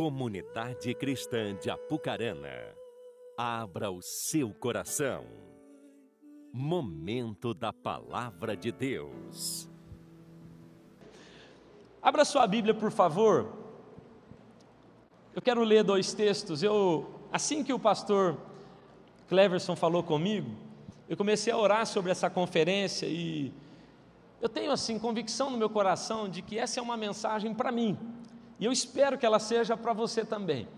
Comunidade Cristã de Apucarana, abra o seu coração. Momento da Palavra de Deus. Abra sua Bíblia, por favor. Eu quero ler dois textos. Eu, assim que o pastor Cleverson falou comigo, eu comecei a orar sobre essa conferência e eu tenho assim convicção no meu coração de que essa é uma mensagem para mim. E eu espero que ela seja para você também.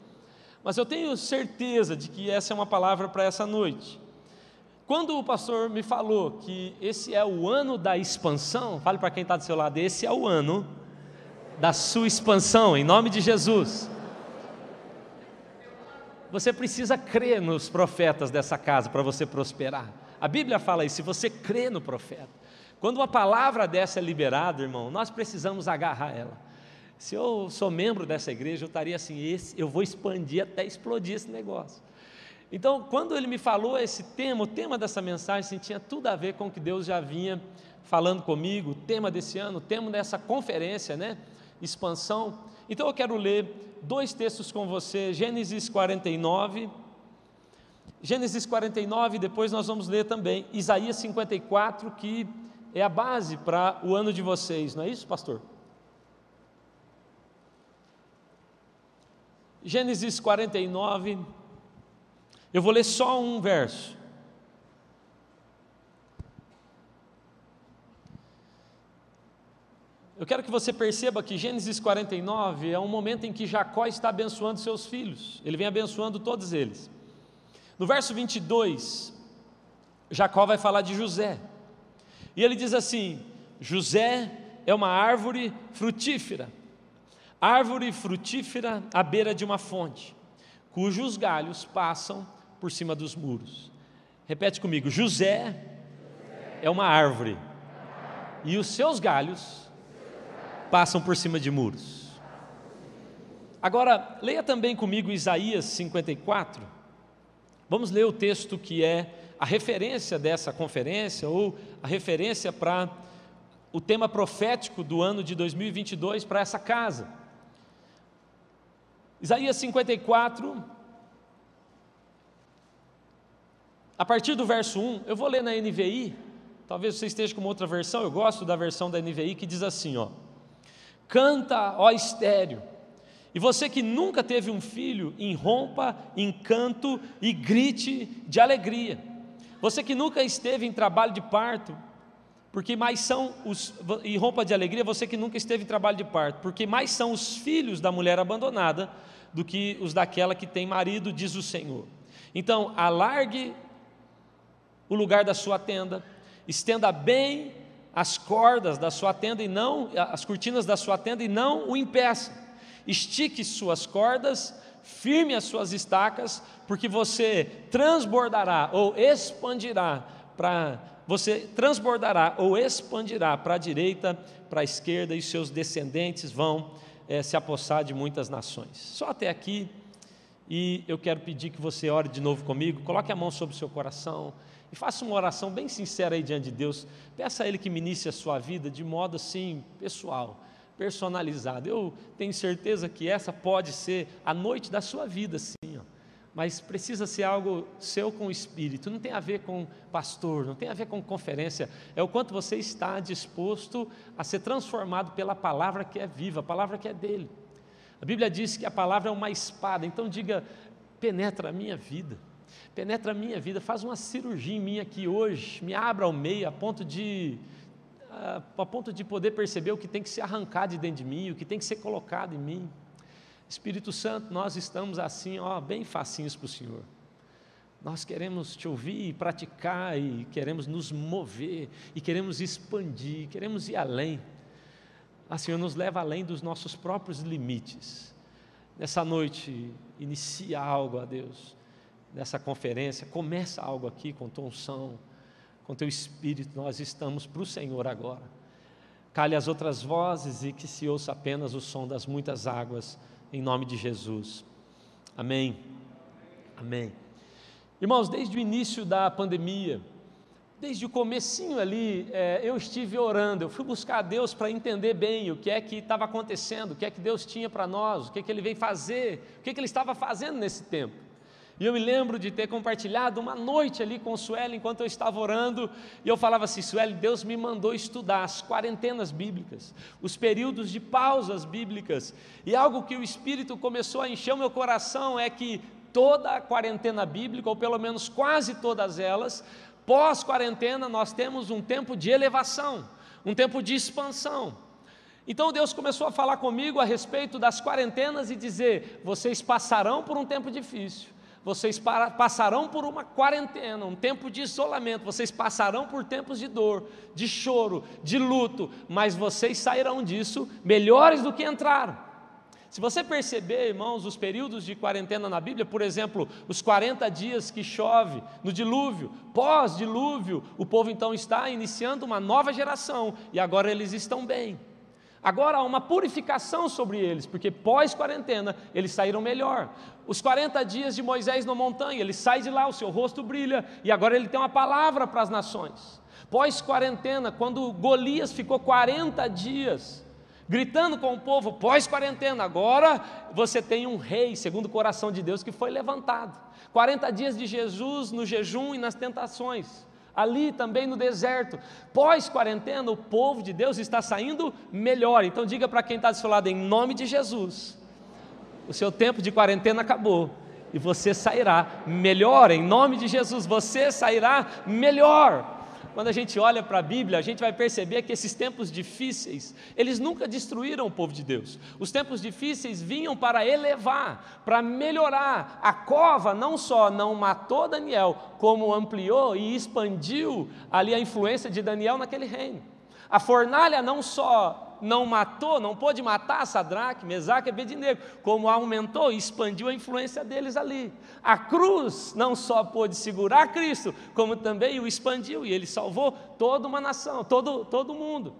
Mas eu tenho certeza de que essa é uma palavra para essa noite. Quando o pastor me falou que esse é o ano da expansão, fale para quem está do seu lado, esse é o ano da sua expansão, em nome de Jesus. Você precisa crer nos profetas dessa casa para você prosperar. A Bíblia fala isso, se você crê no profeta. Quando uma palavra dessa é liberada, irmão, nós precisamos agarrar ela. Se eu sou membro dessa igreja, eu estaria assim, esse, eu vou expandir até explodir esse negócio. Então, quando ele me falou esse tema, o tema dessa mensagem assim, tinha tudo a ver com o que Deus já vinha falando comigo, o tema desse ano, o tema dessa conferência, né? Expansão. Então eu quero ler dois textos com você, Gênesis 49. Gênesis 49, depois nós vamos ler também Isaías 54, que é a base para o ano de vocês, não é isso, pastor? Gênesis 49, eu vou ler só um verso. Eu quero que você perceba que Gênesis 49 é um momento em que Jacó está abençoando seus filhos, ele vem abençoando todos eles. No verso 22, Jacó vai falar de José, e ele diz assim: José é uma árvore frutífera árvore frutífera à beira de uma fonte, cujos galhos passam por cima dos muros. Repete comigo: José é uma árvore, e os seus galhos passam por cima de muros. Agora, leia também comigo Isaías 54. Vamos ler o texto que é a referência dessa conferência, ou a referência para o tema profético do ano de 2022 para essa casa. Isaías 54, a partir do verso 1, eu vou ler na NVI, talvez você esteja com uma outra versão, eu gosto da versão da NVI que diz assim: ó, Canta, ó estéreo, e você que nunca teve um filho, irrompa em canto e grite de alegria. Você que nunca esteve em trabalho de parto, porque mais são os e rompa de alegria você que nunca esteve em trabalho de parto, porque mais são os filhos da mulher abandonada do que os daquela que tem marido, diz o Senhor. Então, alargue o lugar da sua tenda, estenda bem as cordas da sua tenda e não as cortinas da sua tenda e não o impeça. Estique suas cordas, firme as suas estacas, porque você transbordará ou expandirá para você transbordará ou expandirá para a direita, para a esquerda, e seus descendentes vão é, se apossar de muitas nações. Só até aqui, e eu quero pedir que você ore de novo comigo, coloque a mão sobre o seu coração e faça uma oração bem sincera aí diante de Deus. Peça a Ele que ministre a sua vida de modo assim, pessoal, personalizado. Eu tenho certeza que essa pode ser a noite da sua vida, sim. Ó mas precisa ser algo seu com o Espírito, não tem a ver com pastor, não tem a ver com conferência, é o quanto você está disposto a ser transformado pela palavra que é viva, a palavra que é dele. A Bíblia diz que a palavra é uma espada, então diga: penetra a minha vida, penetra a minha vida, faz uma cirurgia em mim aqui hoje, me abra ao meio, a ponto de. A ponto de poder perceber o que tem que ser arrancado de dentro de mim, o que tem que ser colocado em mim. Espírito Santo, nós estamos assim, ó, bem facinhos para o Senhor. Nós queremos te ouvir e praticar, e queremos nos mover, e queremos expandir, queremos ir além. Ah, Senhor nos leva além dos nossos próprios limites. Nessa noite, inicia algo a Deus, nessa conferência, começa algo aqui com tua unção, com teu espírito, nós estamos para o Senhor agora. Cale as outras vozes e que se ouça apenas o som das muitas águas em nome de Jesus. Amém. Amém. Irmãos, desde o início da pandemia, desde o comecinho ali, é, eu estive orando, eu fui buscar a Deus para entender bem o que é que estava acontecendo, o que é que Deus tinha para nós, o que é que Ele veio fazer, o que é que Ele estava fazendo nesse tempo. E eu me lembro de ter compartilhado uma noite ali com o Sueli enquanto eu estava orando, e eu falava assim: Sueli, Deus me mandou estudar as quarentenas bíblicas, os períodos de pausas bíblicas, e algo que o Espírito começou a encher o meu coração é que toda a quarentena bíblica, ou pelo menos quase todas elas, Pós-quarentena, nós temos um tempo de elevação, um tempo de expansão. Então Deus começou a falar comigo a respeito das quarentenas e dizer: vocês passarão por um tempo difícil, vocês passarão por uma quarentena, um tempo de isolamento, vocês passarão por tempos de dor, de choro, de luto, mas vocês sairão disso melhores do que entraram. Se você perceber, irmãos, os períodos de quarentena na Bíblia, por exemplo, os 40 dias que chove no dilúvio, pós-dilúvio, o povo então está iniciando uma nova geração e agora eles estão bem. Agora há uma purificação sobre eles, porque pós-quarentena eles saíram melhor. Os 40 dias de Moisés na montanha, ele sai de lá, o seu rosto brilha, e agora ele tem uma palavra para as nações. Pós-quarentena, quando Golias ficou 40 dias gritando com o povo pós-quarentena. Agora você tem um rei, segundo o coração de Deus, que foi levantado. 40 dias de Jesus no jejum e nas tentações. Ali também no deserto, pós-quarentena, o povo de Deus está saindo melhor. Então, diga para quem está do seu lado, em nome de Jesus, o seu tempo de quarentena acabou e você sairá melhor, em nome de Jesus, você sairá melhor. Quando a gente olha para a Bíblia, a gente vai perceber que esses tempos difíceis, eles nunca destruíram o povo de Deus. Os tempos difíceis vinham para elevar, para melhorar. A cova não só não matou Daniel, como ampliou e expandiu ali a influência de Daniel naquele reino. A fornalha não só não matou, não pôde matar Sadraque, Mesaque e Abednego, como aumentou e expandiu a influência deles ali. A cruz não só pôde segurar Cristo, como também o expandiu e ele salvou toda uma nação, todo, todo mundo.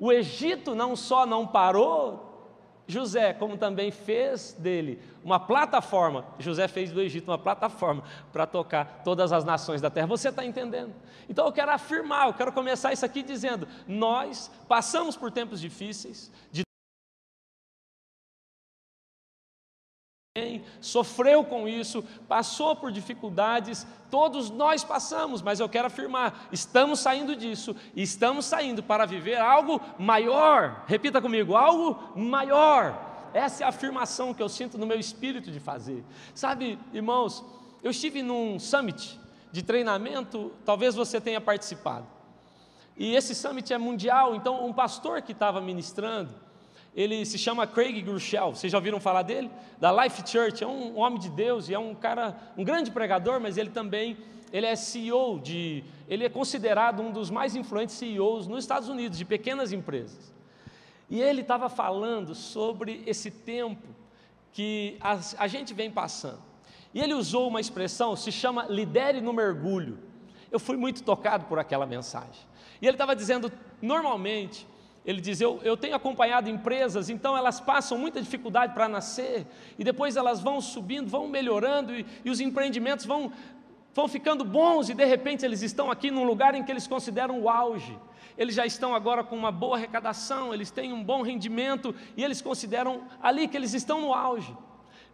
O Egito não só não parou José, como também fez dele uma plataforma, José fez do Egito uma plataforma para tocar todas as nações da terra. Você está entendendo? Então eu quero afirmar, eu quero começar isso aqui dizendo: nós passamos por tempos difíceis, de sofreu com isso, passou por dificuldades, todos nós passamos, mas eu quero afirmar: estamos saindo disso, estamos saindo para viver algo maior. Repita comigo: algo maior. Essa é a afirmação que eu sinto no meu espírito de fazer. Sabe, irmãos, eu estive num summit de treinamento, talvez você tenha participado. E esse summit é mundial, então um pastor que estava ministrando, ele se chama Craig Groeschel, vocês já ouviram falar dele? Da Life Church, é um homem de Deus e é um cara, um grande pregador, mas ele também, ele é CEO de, ele é considerado um dos mais influentes CEOs nos Estados Unidos, de pequenas empresas. E ele estava falando sobre esse tempo que a, a gente vem passando. E ele usou uma expressão, se chama lidere no mergulho. Eu fui muito tocado por aquela mensagem. E ele estava dizendo, normalmente, ele diz: eu, eu tenho acompanhado empresas, então elas passam muita dificuldade para nascer, e depois elas vão subindo, vão melhorando, e, e os empreendimentos vão, vão ficando bons, e de repente eles estão aqui num lugar em que eles consideram o auge. Eles já estão agora com uma boa arrecadação, eles têm um bom rendimento, e eles consideram ali que eles estão no auge.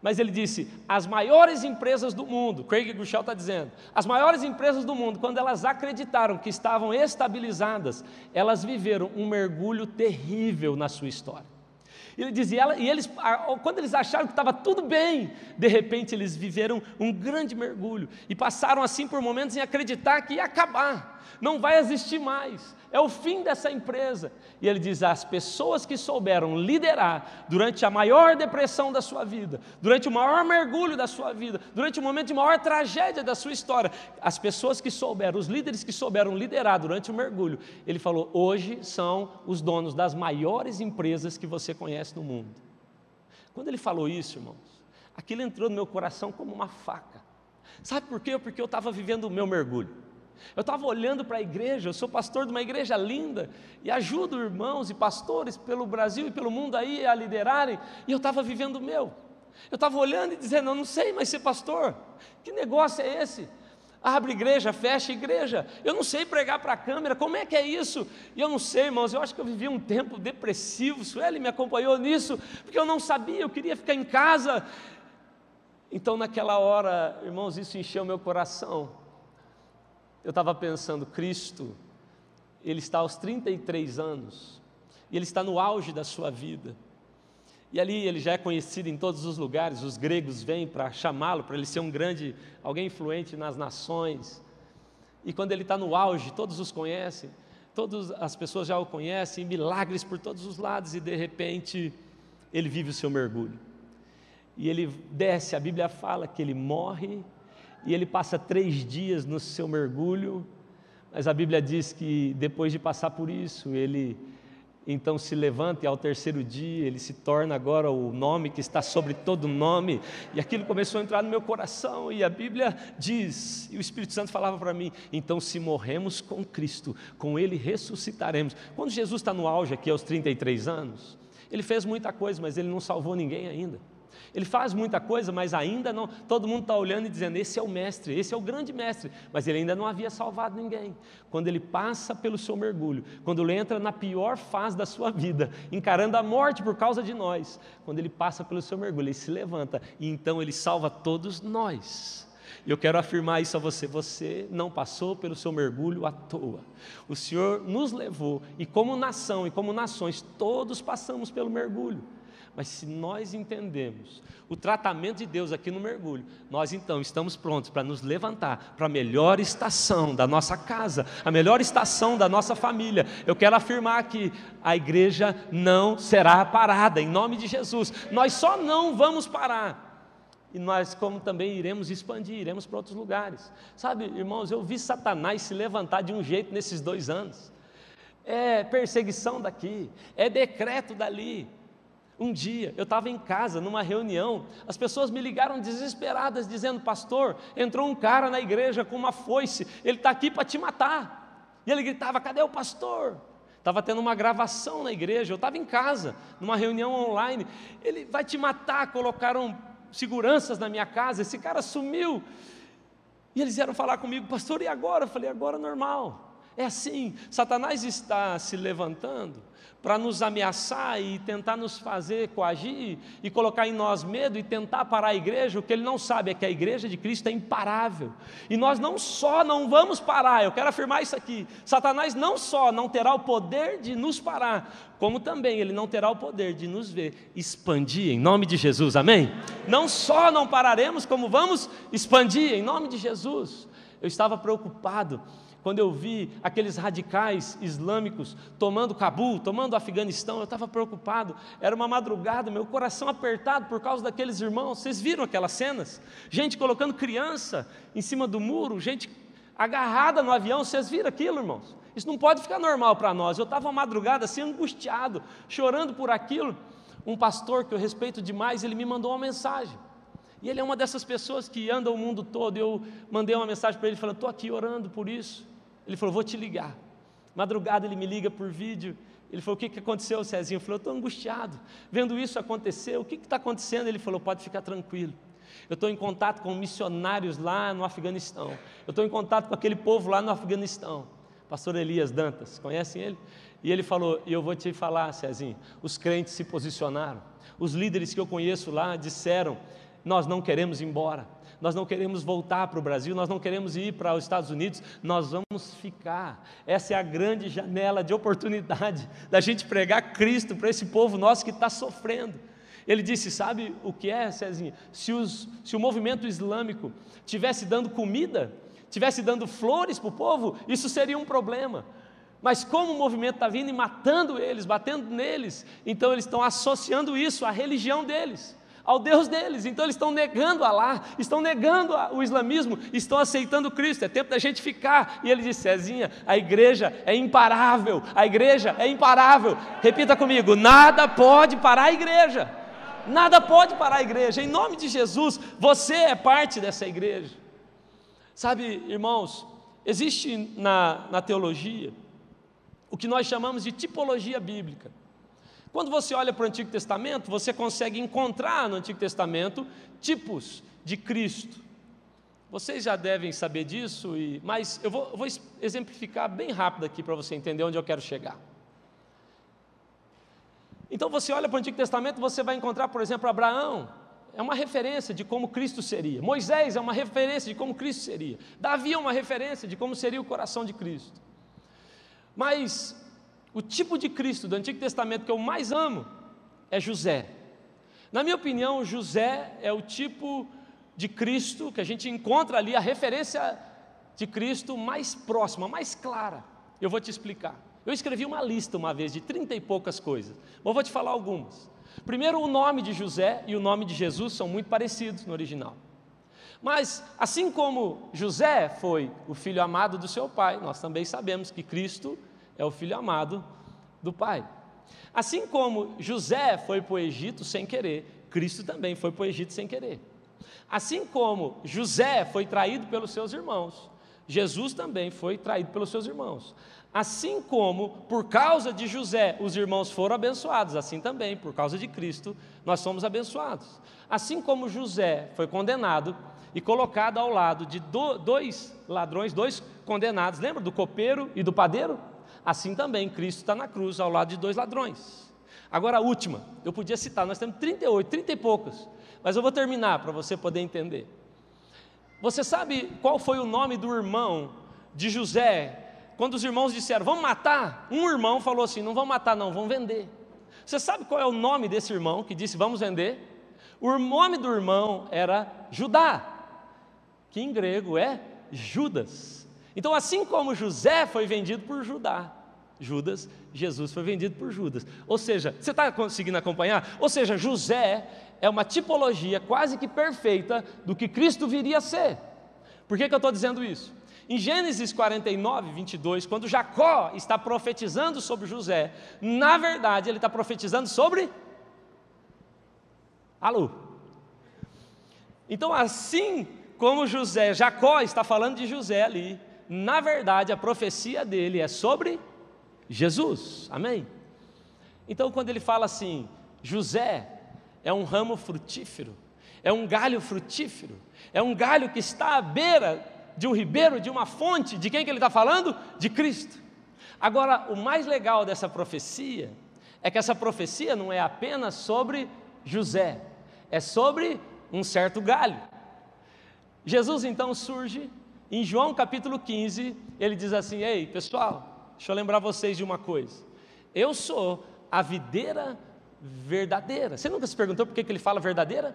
Mas ele disse: as maiores empresas do mundo, Craig Grushel está dizendo, as maiores empresas do mundo, quando elas acreditaram que estavam estabilizadas, elas viveram um mergulho terrível na sua história. Ele dizia, e eles, quando eles acharam que estava tudo bem, de repente eles viveram um grande mergulho e passaram assim por momentos em acreditar que ia acabar, não vai existir mais é o fim dessa empresa. E ele diz: as pessoas que souberam liderar durante a maior depressão da sua vida, durante o maior mergulho da sua vida, durante o momento de maior tragédia da sua história, as pessoas que souberam, os líderes que souberam liderar durante o mergulho, ele falou: hoje são os donos das maiores empresas que você conhece no mundo. Quando ele falou isso, irmãos, aquilo entrou no meu coração como uma faca. Sabe por quê? Porque eu estava vivendo o meu mergulho. Eu estava olhando para a igreja, eu sou pastor de uma igreja linda e ajudo irmãos e pastores pelo Brasil e pelo mundo aí a liderarem, e eu estava vivendo o meu. Eu estava olhando e dizendo, eu não sei mais ser pastor, que negócio é esse? Abre igreja, fecha igreja. Eu não sei pregar para a câmera, como é que é isso? E eu não sei, irmãos, eu acho que eu vivi um tempo depressivo. Sueli me acompanhou nisso, porque eu não sabia, eu queria ficar em casa. Então, naquela hora, irmãos, isso encheu meu coração. Eu estava pensando, Cristo, Ele está aos 33 anos, e Ele está no auge da sua vida. E ali ele já é conhecido em todos os lugares, os gregos vêm para chamá-lo, para ele ser um grande, alguém influente nas nações. E quando ele está no auge, todos os conhecem, todas as pessoas já o conhecem, milagres por todos os lados, e de repente ele vive o seu mergulho. E ele desce, a Bíblia fala que ele morre, e ele passa três dias no seu mergulho, mas a Bíblia diz que depois de passar por isso, ele então se levanta e ao terceiro dia ele se torna agora o nome que está sobre todo nome, e aquilo começou a entrar no meu coração, e a Bíblia diz, e o Espírito Santo falava para mim: então, se morremos com Cristo, com Ele ressuscitaremos. Quando Jesus está no auge aqui aos 33 anos, ele fez muita coisa, mas ele não salvou ninguém ainda. Ele faz muita coisa, mas ainda não. Todo mundo está olhando e dizendo: esse é o mestre, esse é o grande mestre. Mas ele ainda não havia salvado ninguém. Quando ele passa pelo seu mergulho, quando ele entra na pior fase da sua vida, encarando a morte por causa de nós, quando ele passa pelo seu mergulho, ele se levanta e então ele salva todos nós. Eu quero afirmar isso a você: você não passou pelo seu mergulho à toa. O Senhor nos levou, e como nação e como nações, todos passamos pelo mergulho. Mas se nós entendemos o tratamento de Deus aqui no mergulho, nós então estamos prontos para nos levantar para a melhor estação da nossa casa, a melhor estação da nossa família. Eu quero afirmar que a igreja não será parada, em nome de Jesus. Nós só não vamos parar. E nós, como também iremos expandir, iremos para outros lugares. Sabe, irmãos, eu vi Satanás se levantar de um jeito nesses dois anos. É perseguição daqui, é decreto dali, um dia eu estava em casa, numa reunião, as pessoas me ligaram desesperadas, dizendo: Pastor, entrou um cara na igreja com uma foice, ele está aqui para te matar. E ele gritava: Cadê o pastor? Estava tendo uma gravação na igreja, eu estava em casa, numa reunião online. Ele vai te matar. Colocaram seguranças na minha casa, esse cara sumiu. E eles vieram falar comigo, pastor, e agora? Eu falei: Agora normal. É assim, Satanás está se levantando para nos ameaçar e tentar nos fazer coagir e colocar em nós medo e tentar parar a igreja, o que ele não sabe é que a igreja de Cristo é imparável. E nós não só não vamos parar, eu quero afirmar isso aqui. Satanás não só não terá o poder de nos parar, como também ele não terá o poder de nos ver expandir em nome de Jesus. Amém? Não só não pararemos, como vamos expandir em nome de Jesus. Eu estava preocupado quando eu vi aqueles radicais islâmicos tomando Cabul, tomando Afeganistão, eu estava preocupado. Era uma madrugada, meu coração apertado por causa daqueles irmãos. Vocês viram aquelas cenas? Gente colocando criança em cima do muro, gente agarrada no avião. Vocês viram aquilo, irmãos? Isso não pode ficar normal para nós. Eu estava madrugada assim, angustiado, chorando por aquilo. Um pastor que eu respeito demais, ele me mandou uma mensagem. E ele é uma dessas pessoas que anda o mundo todo. Eu mandei uma mensagem para ele falando: estou aqui orando por isso. Ele falou: vou te ligar. Madrugada ele me liga por vídeo. Ele falou: o que, que aconteceu, Cezinho? Eu falei: estou angustiado, vendo isso acontecer. O que está acontecendo? Ele falou: pode ficar tranquilo. Eu estou em contato com missionários lá no Afeganistão. Eu estou em contato com aquele povo lá no Afeganistão. Pastor Elias Dantas, conhecem ele? E ele falou: e eu vou te falar, Cezinho, os crentes se posicionaram. Os líderes que eu conheço lá disseram nós não queremos ir embora, nós não queremos voltar para o Brasil, nós não queremos ir para os Estados Unidos, nós vamos ficar. Essa é a grande janela de oportunidade da gente pregar Cristo para esse povo nosso que está sofrendo. Ele disse: Sabe o que é, Cezinha? Se, os, se o movimento islâmico tivesse dando comida, tivesse dando flores para o povo, isso seria um problema. Mas como o movimento está vindo e matando eles, batendo neles, então eles estão associando isso à religião deles ao Deus deles. Então eles estão negando Alá, estão negando o islamismo, estão aceitando Cristo. É tempo da gente ficar. E ele disse: Cezinha, a igreja é imparável, a igreja é imparável. Repita comigo: nada pode parar a igreja. Nada pode parar a igreja. Em nome de Jesus, você é parte dessa igreja. Sabe, irmãos, existe na, na teologia o que nós chamamos de tipologia bíblica. Quando você olha para o Antigo Testamento, você consegue encontrar no Antigo Testamento tipos de Cristo. Vocês já devem saber disso, e, mas eu vou, eu vou exemplificar bem rápido aqui para você entender onde eu quero chegar. Então você olha para o Antigo Testamento, você vai encontrar, por exemplo, Abraão, é uma referência de como Cristo seria. Moisés é uma referência de como Cristo seria. Davi é uma referência de como seria o coração de Cristo. Mas o tipo de Cristo do Antigo Testamento que eu mais amo é José. Na minha opinião, José é o tipo de Cristo que a gente encontra ali, a referência de Cristo mais próxima, mais clara. Eu vou te explicar. Eu escrevi uma lista uma vez de trinta e poucas coisas, mas vou te falar algumas. Primeiro, o nome de José e o nome de Jesus são muito parecidos no original. Mas, assim como José foi o filho amado do seu pai, nós também sabemos que Cristo é o filho amado do pai. Assim como José foi para o Egito sem querer, Cristo também foi para o Egito sem querer. Assim como José foi traído pelos seus irmãos, Jesus também foi traído pelos seus irmãos. Assim como, por causa de José, os irmãos foram abençoados, assim também, por causa de Cristo, nós somos abençoados. Assim como José foi condenado e colocado ao lado de dois ladrões, dois condenados, lembra do copeiro e do padeiro? Assim também, Cristo está na cruz ao lado de dois ladrões. Agora a última, eu podia citar, nós temos 38, 30 e poucas, mas eu vou terminar para você poder entender. Você sabe qual foi o nome do irmão de José quando os irmãos disseram, vamos matar, um irmão falou assim: não vamos matar, não, vamos vender. Você sabe qual é o nome desse irmão que disse, vamos vender? O nome do irmão era Judá, que em grego é Judas. Então, assim como José foi vendido por Judá, Judas, Jesus foi vendido por Judas. Ou seja, você está conseguindo acompanhar? Ou seja, José é uma tipologia quase que perfeita do que Cristo viria a ser. Por que, que eu estou dizendo isso? Em Gênesis 49, 22, quando Jacó está profetizando sobre José, na verdade ele está profetizando sobre. Alô? Então, assim como José, Jacó está falando de José ali, na verdade a profecia dele é sobre Jesus, amém? Então, quando ele fala assim, José é um ramo frutífero, é um galho frutífero, é um galho que está à beira de um ribeiro, de uma fonte, de quem que ele está falando? De Cristo. Agora, o mais legal dessa profecia é que essa profecia não é apenas sobre José, é sobre um certo galho. Jesus então surge em João capítulo 15, ele diz assim: Ei, pessoal, deixa eu lembrar vocês de uma coisa. Eu sou a videira verdadeira. Você nunca se perguntou por que, que ele fala verdadeira?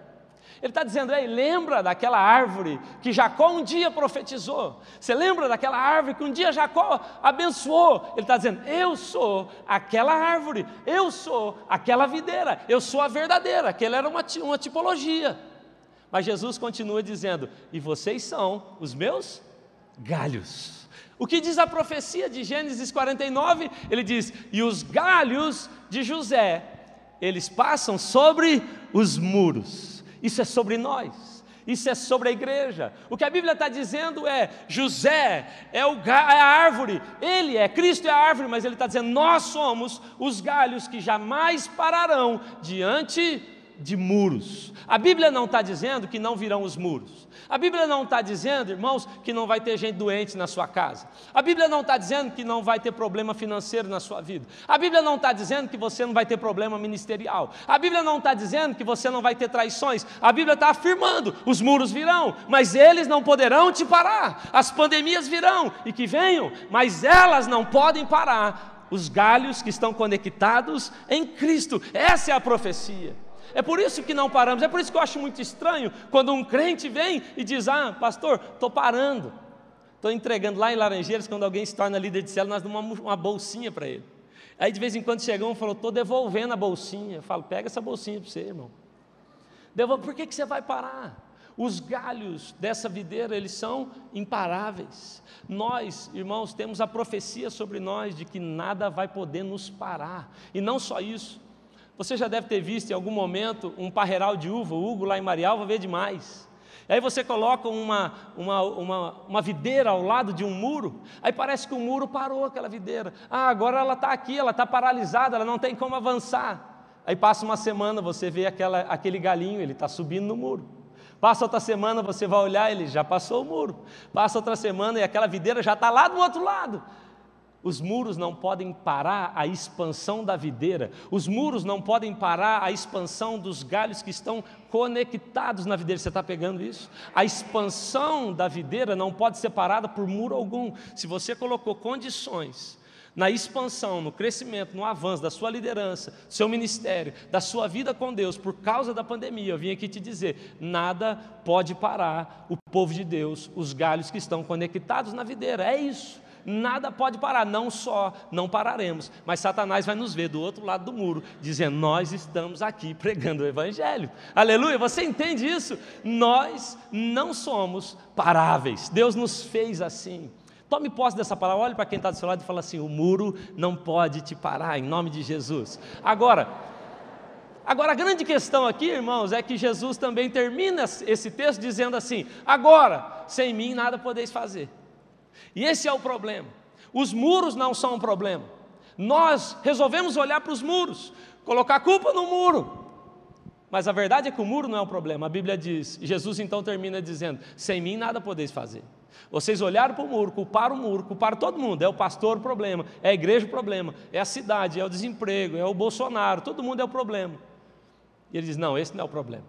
Ele está dizendo, ei, lembra daquela árvore que Jacó um dia profetizou? Você lembra daquela árvore que um dia Jacó abençoou? Ele está dizendo, eu sou aquela árvore, eu sou aquela videira, eu sou a verdadeira. Aquela era uma, uma tipologia. Mas Jesus continua dizendo, e vocês são os meus galhos. O que diz a profecia de Gênesis 49? Ele diz: E os galhos de José, eles passam sobre os muros. Isso é sobre nós. Isso é sobre a igreja. O que a Bíblia está dizendo é: José é, o, é a árvore, ele é, Cristo é a árvore, mas ele está dizendo: nós somos os galhos que jamais pararão diante de muros. A Bíblia não está dizendo que não virão os muros. A Bíblia não está dizendo, irmãos, que não vai ter gente doente na sua casa. A Bíblia não está dizendo que não vai ter problema financeiro na sua vida. A Bíblia não está dizendo que você não vai ter problema ministerial. A Bíblia não está dizendo que você não vai ter traições. A Bíblia está afirmando: os muros virão, mas eles não poderão te parar. As pandemias virão e que venham, mas elas não podem parar os galhos que estão conectados em Cristo. Essa é a profecia. É por isso que não paramos, é por isso que eu acho muito estranho quando um crente vem e diz: Ah, pastor, estou parando, estou entregando lá em Laranjeiras, quando alguém se torna líder de célula, nós damos uma, bolsinha para ele. Aí de vez em quando chega um e falou: Estou devolvendo a bolsinha. Eu falo: Pega essa bolsinha para você, irmão. Devolve, por que, que você vai parar? Os galhos dessa videira, eles são imparáveis. Nós, irmãos, temos a profecia sobre nós de que nada vai poder nos parar. E não só isso, você já deve ter visto em algum momento um parreiral de uva, o Hugo lá em Marialva vê demais. Aí você coloca uma, uma, uma, uma, videira ao lado de um muro, aí parece que o muro parou aquela videira. Ah, agora ela está aqui, ela está paralisada, ela não tem como avançar. Aí passa uma semana, você vê aquela, aquele galinho, ele está subindo no muro. Passa outra semana, você vai olhar, ele já passou o muro. Passa outra semana e aquela videira já está lá do outro lado. Os muros não podem parar a expansão da videira, os muros não podem parar a expansão dos galhos que estão conectados na videira. Você está pegando isso? A expansão da videira não pode ser parada por muro algum. Se você colocou condições na expansão, no crescimento, no avanço da sua liderança, do seu ministério, da sua vida com Deus, por causa da pandemia, eu vim aqui te dizer: nada pode parar o povo de Deus, os galhos que estão conectados na videira. É isso nada pode parar, não só não pararemos, mas Satanás vai nos ver do outro lado do muro, dizendo: Nós estamos aqui pregando o Evangelho. Aleluia, você entende isso? Nós não somos paráveis, Deus nos fez assim. Tome posse dessa palavra, olhe para quem está do seu lado e fala assim: o muro não pode te parar, em nome de Jesus. Agora, agora a grande questão aqui, irmãos, é que Jesus também termina esse texto dizendo assim: agora, sem mim nada podeis fazer. E esse é o problema. Os muros não são um problema. Nós resolvemos olhar para os muros, colocar a culpa no muro. Mas a verdade é que o muro não é o problema. A Bíblia diz, Jesus então termina dizendo: sem mim nada podeis fazer. Vocês olharam para o muro, culparam o muro, culparam todo mundo. É o pastor o problema, é a igreja o problema, é a cidade, é o desemprego, é o Bolsonaro, todo mundo é o problema. E ele diz: não, esse não é o problema.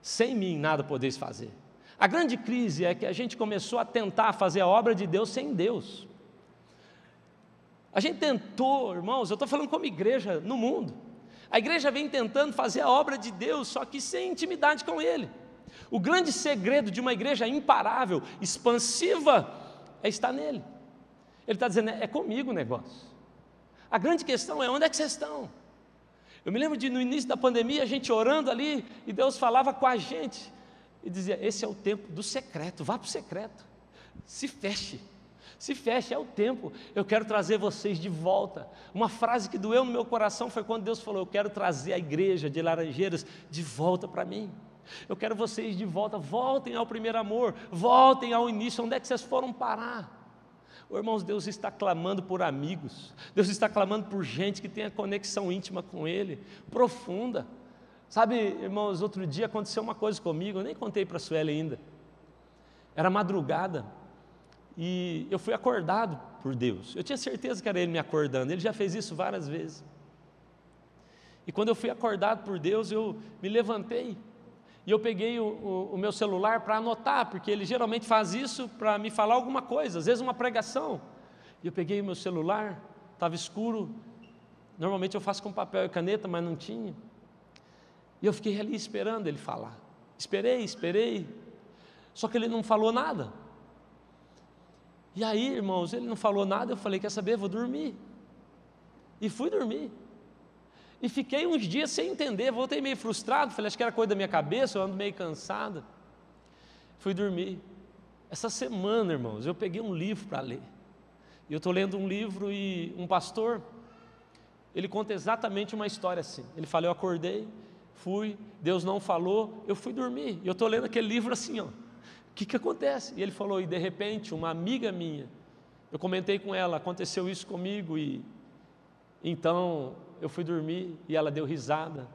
Sem mim nada podeis fazer. A grande crise é que a gente começou a tentar fazer a obra de Deus sem Deus. A gente tentou, irmãos, eu estou falando como igreja no mundo. A igreja vem tentando fazer a obra de Deus, só que sem intimidade com Ele. O grande segredo de uma igreja imparável, expansiva, é estar nele. Ele está dizendo, é comigo o negócio. A grande questão é onde é que vocês estão? Eu me lembro de no início da pandemia, a gente orando ali, e Deus falava com a gente e dizia: Esse é o tempo do secreto, vá para o secreto, se feche. Se feche, é o tempo. Eu quero trazer vocês de volta. Uma frase que doeu no meu coração foi quando Deus falou: Eu quero trazer a igreja de Laranjeiras de volta para mim. Eu quero vocês de volta. Voltem ao primeiro amor. Voltem ao início. Onde é que vocês foram parar? Oh, irmãos, Deus está clamando por amigos. Deus está clamando por gente que tenha conexão íntima com Ele, profunda. Sabe, irmãos, outro dia aconteceu uma coisa comigo, eu nem contei para a Sueli ainda. Era madrugada e eu fui acordado por Deus. Eu tinha certeza que era Ele me acordando, Ele já fez isso várias vezes. E quando eu fui acordado por Deus, eu me levantei e eu peguei o, o, o meu celular para anotar, porque Ele geralmente faz isso para me falar alguma coisa, às vezes uma pregação. E eu peguei o meu celular, estava escuro. Normalmente eu faço com papel e caneta, mas não tinha. E eu fiquei ali esperando ele falar. Esperei, esperei. Só que ele não falou nada. E aí, irmãos, ele não falou nada. Eu falei: Quer saber? Vou dormir. E fui dormir. E fiquei uns dias sem entender. Voltei meio frustrado. Falei: Acho que era coisa da minha cabeça. Eu ando meio cansado. Fui dormir. Essa semana, irmãos, eu peguei um livro para ler. E eu estou lendo um livro e um pastor, ele conta exatamente uma história assim. Ele fala: Eu acordei fui, Deus não falou, eu fui dormir. E eu estou lendo aquele livro assim, ó. O que, que acontece? E ele falou, e de repente, uma amiga minha, eu comentei com ela, aconteceu isso comigo, e então eu fui dormir e ela deu risada.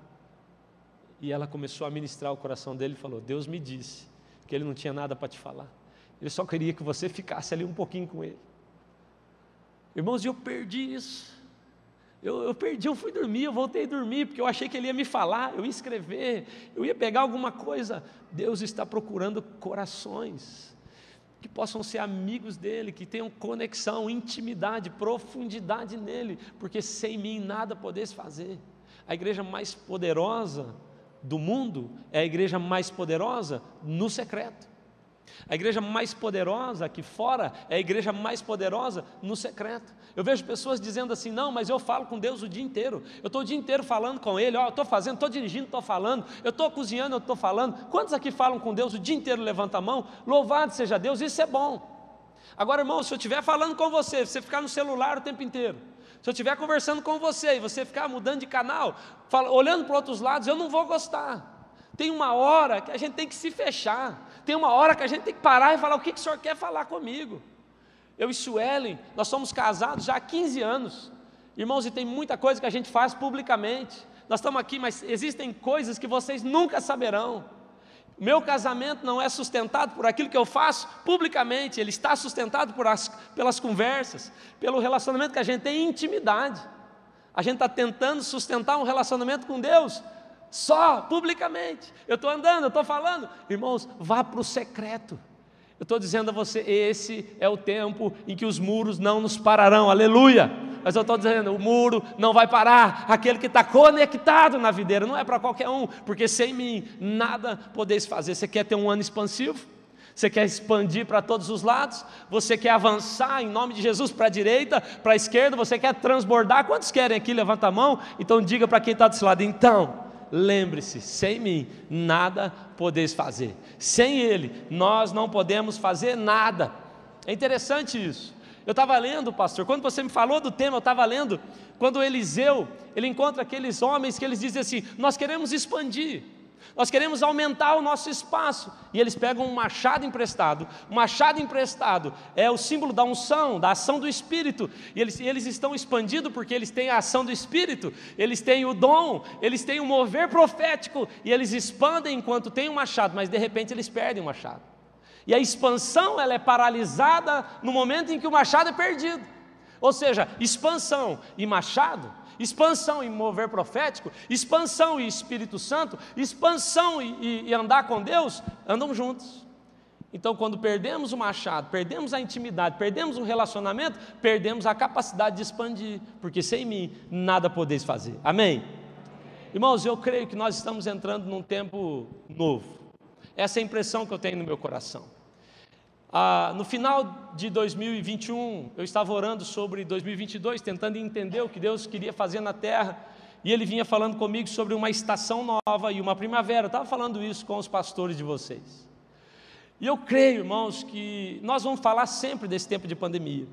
E ela começou a ministrar o coração dele e falou: Deus me disse que ele não tinha nada para te falar. Ele só queria que você ficasse ali um pouquinho com ele. Irmãos, eu perdi isso. Eu, eu, perdi, eu fui dormir, eu voltei a dormir, porque eu achei que ele ia me falar, eu ia escrever, eu ia pegar alguma coisa. Deus está procurando corações que possam ser amigos dele, que tenham conexão, intimidade, profundidade nele, porque sem mim nada podeis fazer. A igreja mais poderosa do mundo é a igreja mais poderosa no secreto. A igreja mais poderosa aqui fora é a igreja mais poderosa no secreto. Eu vejo pessoas dizendo assim: não, mas eu falo com Deus o dia inteiro. Eu estou o dia inteiro falando com Ele. Ó, estou fazendo, estou dirigindo, estou falando. Eu estou cozinhando, eu estou falando. Quantos aqui falam com Deus o dia inteiro? Levanta a mão. Louvado seja Deus, isso é bom. Agora, irmão, se eu estiver falando com você, você ficar no celular o tempo inteiro. Se eu estiver conversando com você e você ficar mudando de canal, fala, olhando para outros lados, eu não vou gostar. Tem uma hora que a gente tem que se fechar. Tem uma hora que a gente tem que parar e falar: o que, que o senhor quer falar comigo? Eu e Suelen, nós somos casados já há 15 anos. Irmãos, e tem muita coisa que a gente faz publicamente. Nós estamos aqui, mas existem coisas que vocês nunca saberão. Meu casamento não é sustentado por aquilo que eu faço publicamente, ele está sustentado as, pelas conversas, pelo relacionamento que a gente tem em intimidade. A gente está tentando sustentar um relacionamento com Deus só publicamente. Eu estou andando, eu estou falando. Irmãos, vá para o secreto. Eu estou dizendo a você, esse é o tempo em que os muros não nos pararão, aleluia. Mas eu estou dizendo, o muro não vai parar, aquele que está conectado na videira, não é para qualquer um, porque sem mim nada podeis fazer. Você quer ter um ano expansivo? Você quer expandir para todos os lados? Você quer avançar em nome de Jesus para a direita, para a esquerda? Você quer transbordar? Quantos querem aqui? Levanta a mão. Então diga para quem está desse lado. Então, lembre-se: sem mim nada podeis fazer. Sem Ele nós não podemos fazer nada. É interessante isso. Eu estava lendo, pastor, quando você me falou do tema, eu estava lendo, quando Eliseu, ele encontra aqueles homens que eles dizem assim: Nós queremos expandir. Nós queremos aumentar o nosso espaço. E eles pegam um machado emprestado. O machado emprestado é o símbolo da unção, da ação do Espírito. E eles, eles estão expandidos porque eles têm a ação do Espírito, eles têm o dom, eles têm o mover profético. E eles expandem enquanto tem o machado, mas de repente eles perdem o machado. E a expansão ela é paralisada no momento em que o machado é perdido. Ou seja, expansão e machado expansão e mover profético, expansão e Espírito Santo, expansão e, e, e andar com Deus, andam juntos. Então, quando perdemos o machado, perdemos a intimidade, perdemos o relacionamento, perdemos a capacidade de expandir, porque sem mim nada podeis fazer. Amém? Irmãos, eu creio que nós estamos entrando num tempo novo. Essa é a impressão que eu tenho no meu coração. Ah, no final de 2021, eu estava orando sobre 2022, tentando entender o que Deus queria fazer na terra, e ele vinha falando comigo sobre uma estação nova e uma primavera. Eu estava falando isso com os pastores de vocês. E eu creio, irmãos, que nós vamos falar sempre desse tempo de pandemia.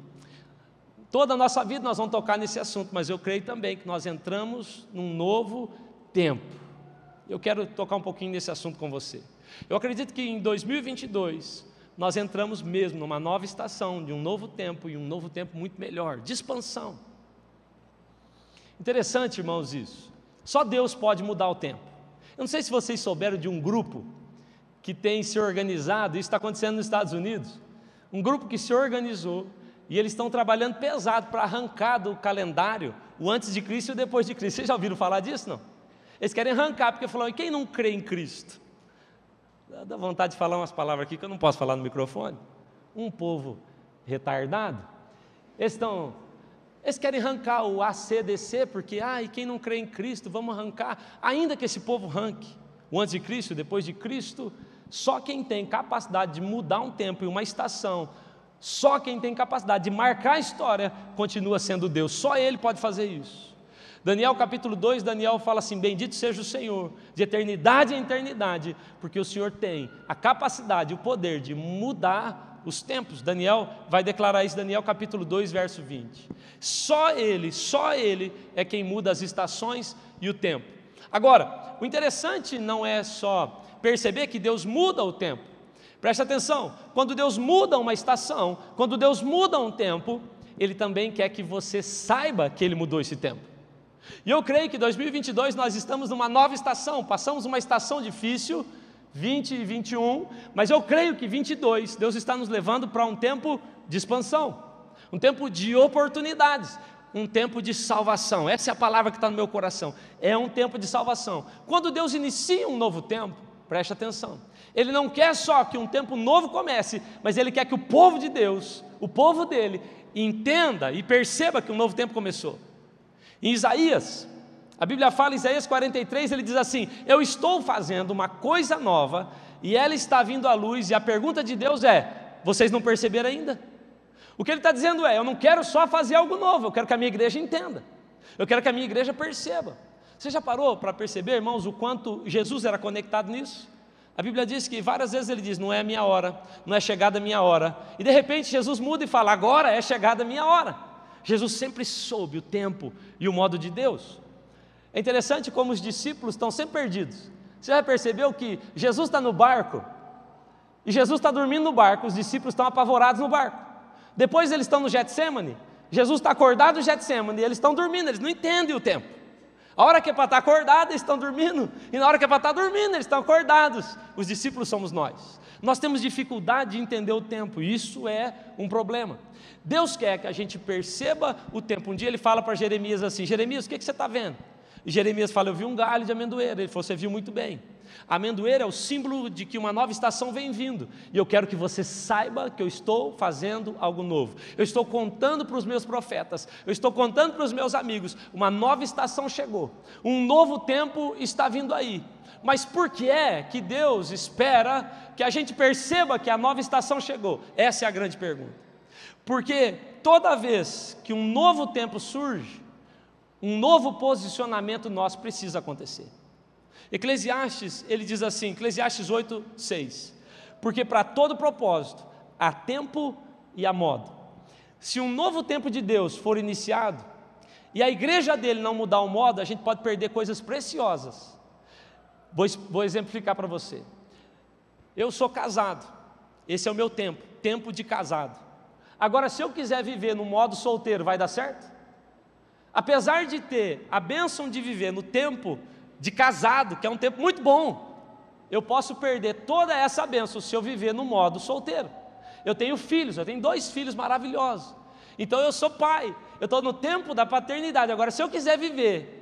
Toda a nossa vida nós vamos tocar nesse assunto, mas eu creio também que nós entramos num novo tempo. Eu quero tocar um pouquinho nesse assunto com você. Eu acredito que em 2022 nós entramos mesmo numa nova estação, de um novo tempo e um novo tempo muito melhor, de expansão. Interessante, irmãos, isso. Só Deus pode mudar o tempo. Eu não sei se vocês souberam de um grupo que tem se organizado, isso está acontecendo nos Estados Unidos. Um grupo que se organizou e eles estão trabalhando pesado para arrancar do calendário o antes de Cristo e o depois de Cristo. Vocês já ouviram falar disso? Não? Eles querem arrancar, porque falam, e quem não crê em Cristo? Dá vontade de falar umas palavras aqui que eu não posso falar no microfone. Um povo retardado. Eles estão. Eles querem arrancar o ACDC, porque, ai, quem não crê em Cristo, vamos arrancar. Ainda que esse povo arranque o antes de Cristo, depois de Cristo, só quem tem capacidade de mudar um tempo e uma estação, só quem tem capacidade de marcar a história, continua sendo Deus. Só Ele pode fazer isso. Daniel capítulo 2, Daniel fala assim: Bendito seja o Senhor, de eternidade em eternidade, porque o Senhor tem a capacidade, o poder de mudar os tempos. Daniel vai declarar isso, Daniel capítulo 2, verso 20. Só Ele, só Ele é quem muda as estações e o tempo. Agora, o interessante não é só perceber que Deus muda o tempo. Preste atenção, quando Deus muda uma estação, quando Deus muda um tempo, Ele também quer que você saiba que Ele mudou esse tempo. E eu creio que 2022 nós estamos numa nova estação, passamos uma estação difícil, 20 e 21, mas eu creio que 22, Deus está nos levando para um tempo de expansão, um tempo de oportunidades, um tempo de salvação. Essa é a palavra que está no meu coração. É um tempo de salvação. Quando Deus inicia um novo tempo, preste atenção. Ele não quer só que um tempo novo comece, mas ele quer que o povo de Deus, o povo dele, entenda e perceba que um novo tempo começou. Em Isaías, a Bíblia fala em Isaías 43, ele diz assim: Eu estou fazendo uma coisa nova e ela está vindo à luz, e a pergunta de Deus é: Vocês não perceberam ainda? O que ele está dizendo é: Eu não quero só fazer algo novo, eu quero que a minha igreja entenda, eu quero que a minha igreja perceba. Você já parou para perceber, irmãos, o quanto Jesus era conectado nisso? A Bíblia diz que várias vezes ele diz: Não é a minha hora, não é chegada a minha hora, e de repente Jesus muda e fala: Agora é chegada a minha hora. Jesus sempre soube o tempo e o modo de Deus. É interessante como os discípulos estão sempre perdidos. Você já percebeu que Jesus está no barco e Jesus está dormindo no barco, os discípulos estão apavorados no barco. Depois eles estão no Getsemane, Jesus está acordado no Getsemane e eles estão dormindo, eles não entendem o tempo. A hora que é para estar acordado, eles estão dormindo. E na hora que é para estar dormindo, eles estão acordados. Os discípulos somos nós. Nós temos dificuldade de entender o tempo. Isso é um problema. Deus quer que a gente perceba o tempo. Um dia ele fala para Jeremias assim: Jeremias, o que, que você está vendo? E Jeremias fala: Eu vi um galho de amendoeira. Ele falou: Você viu muito bem. A amendoeira é o símbolo de que uma nova estação vem vindo. E eu quero que você saiba que eu estou fazendo algo novo. Eu estou contando para os meus profetas, eu estou contando para os meus amigos: uma nova estação chegou, um novo tempo está vindo aí. Mas por que é que Deus espera que a gente perceba que a nova estação chegou? Essa é a grande pergunta. Porque toda vez que um novo tempo surge, um novo posicionamento nosso precisa acontecer. Eclesiastes, ele diz assim, Eclesiastes 8, 6. Porque para todo propósito há tempo e há modo. Se um novo tempo de Deus for iniciado, e a igreja dele não mudar o modo, a gente pode perder coisas preciosas. Vou, vou exemplificar para você. Eu sou casado, esse é o meu tempo, tempo de casado. Agora, se eu quiser viver no modo solteiro, vai dar certo? Apesar de ter a bênção de viver no tempo de casado, que é um tempo muito bom, eu posso perder toda essa bênção se eu viver no modo solteiro. Eu tenho filhos, eu tenho dois filhos maravilhosos. Então eu sou pai, eu estou no tempo da paternidade. Agora, se eu quiser viver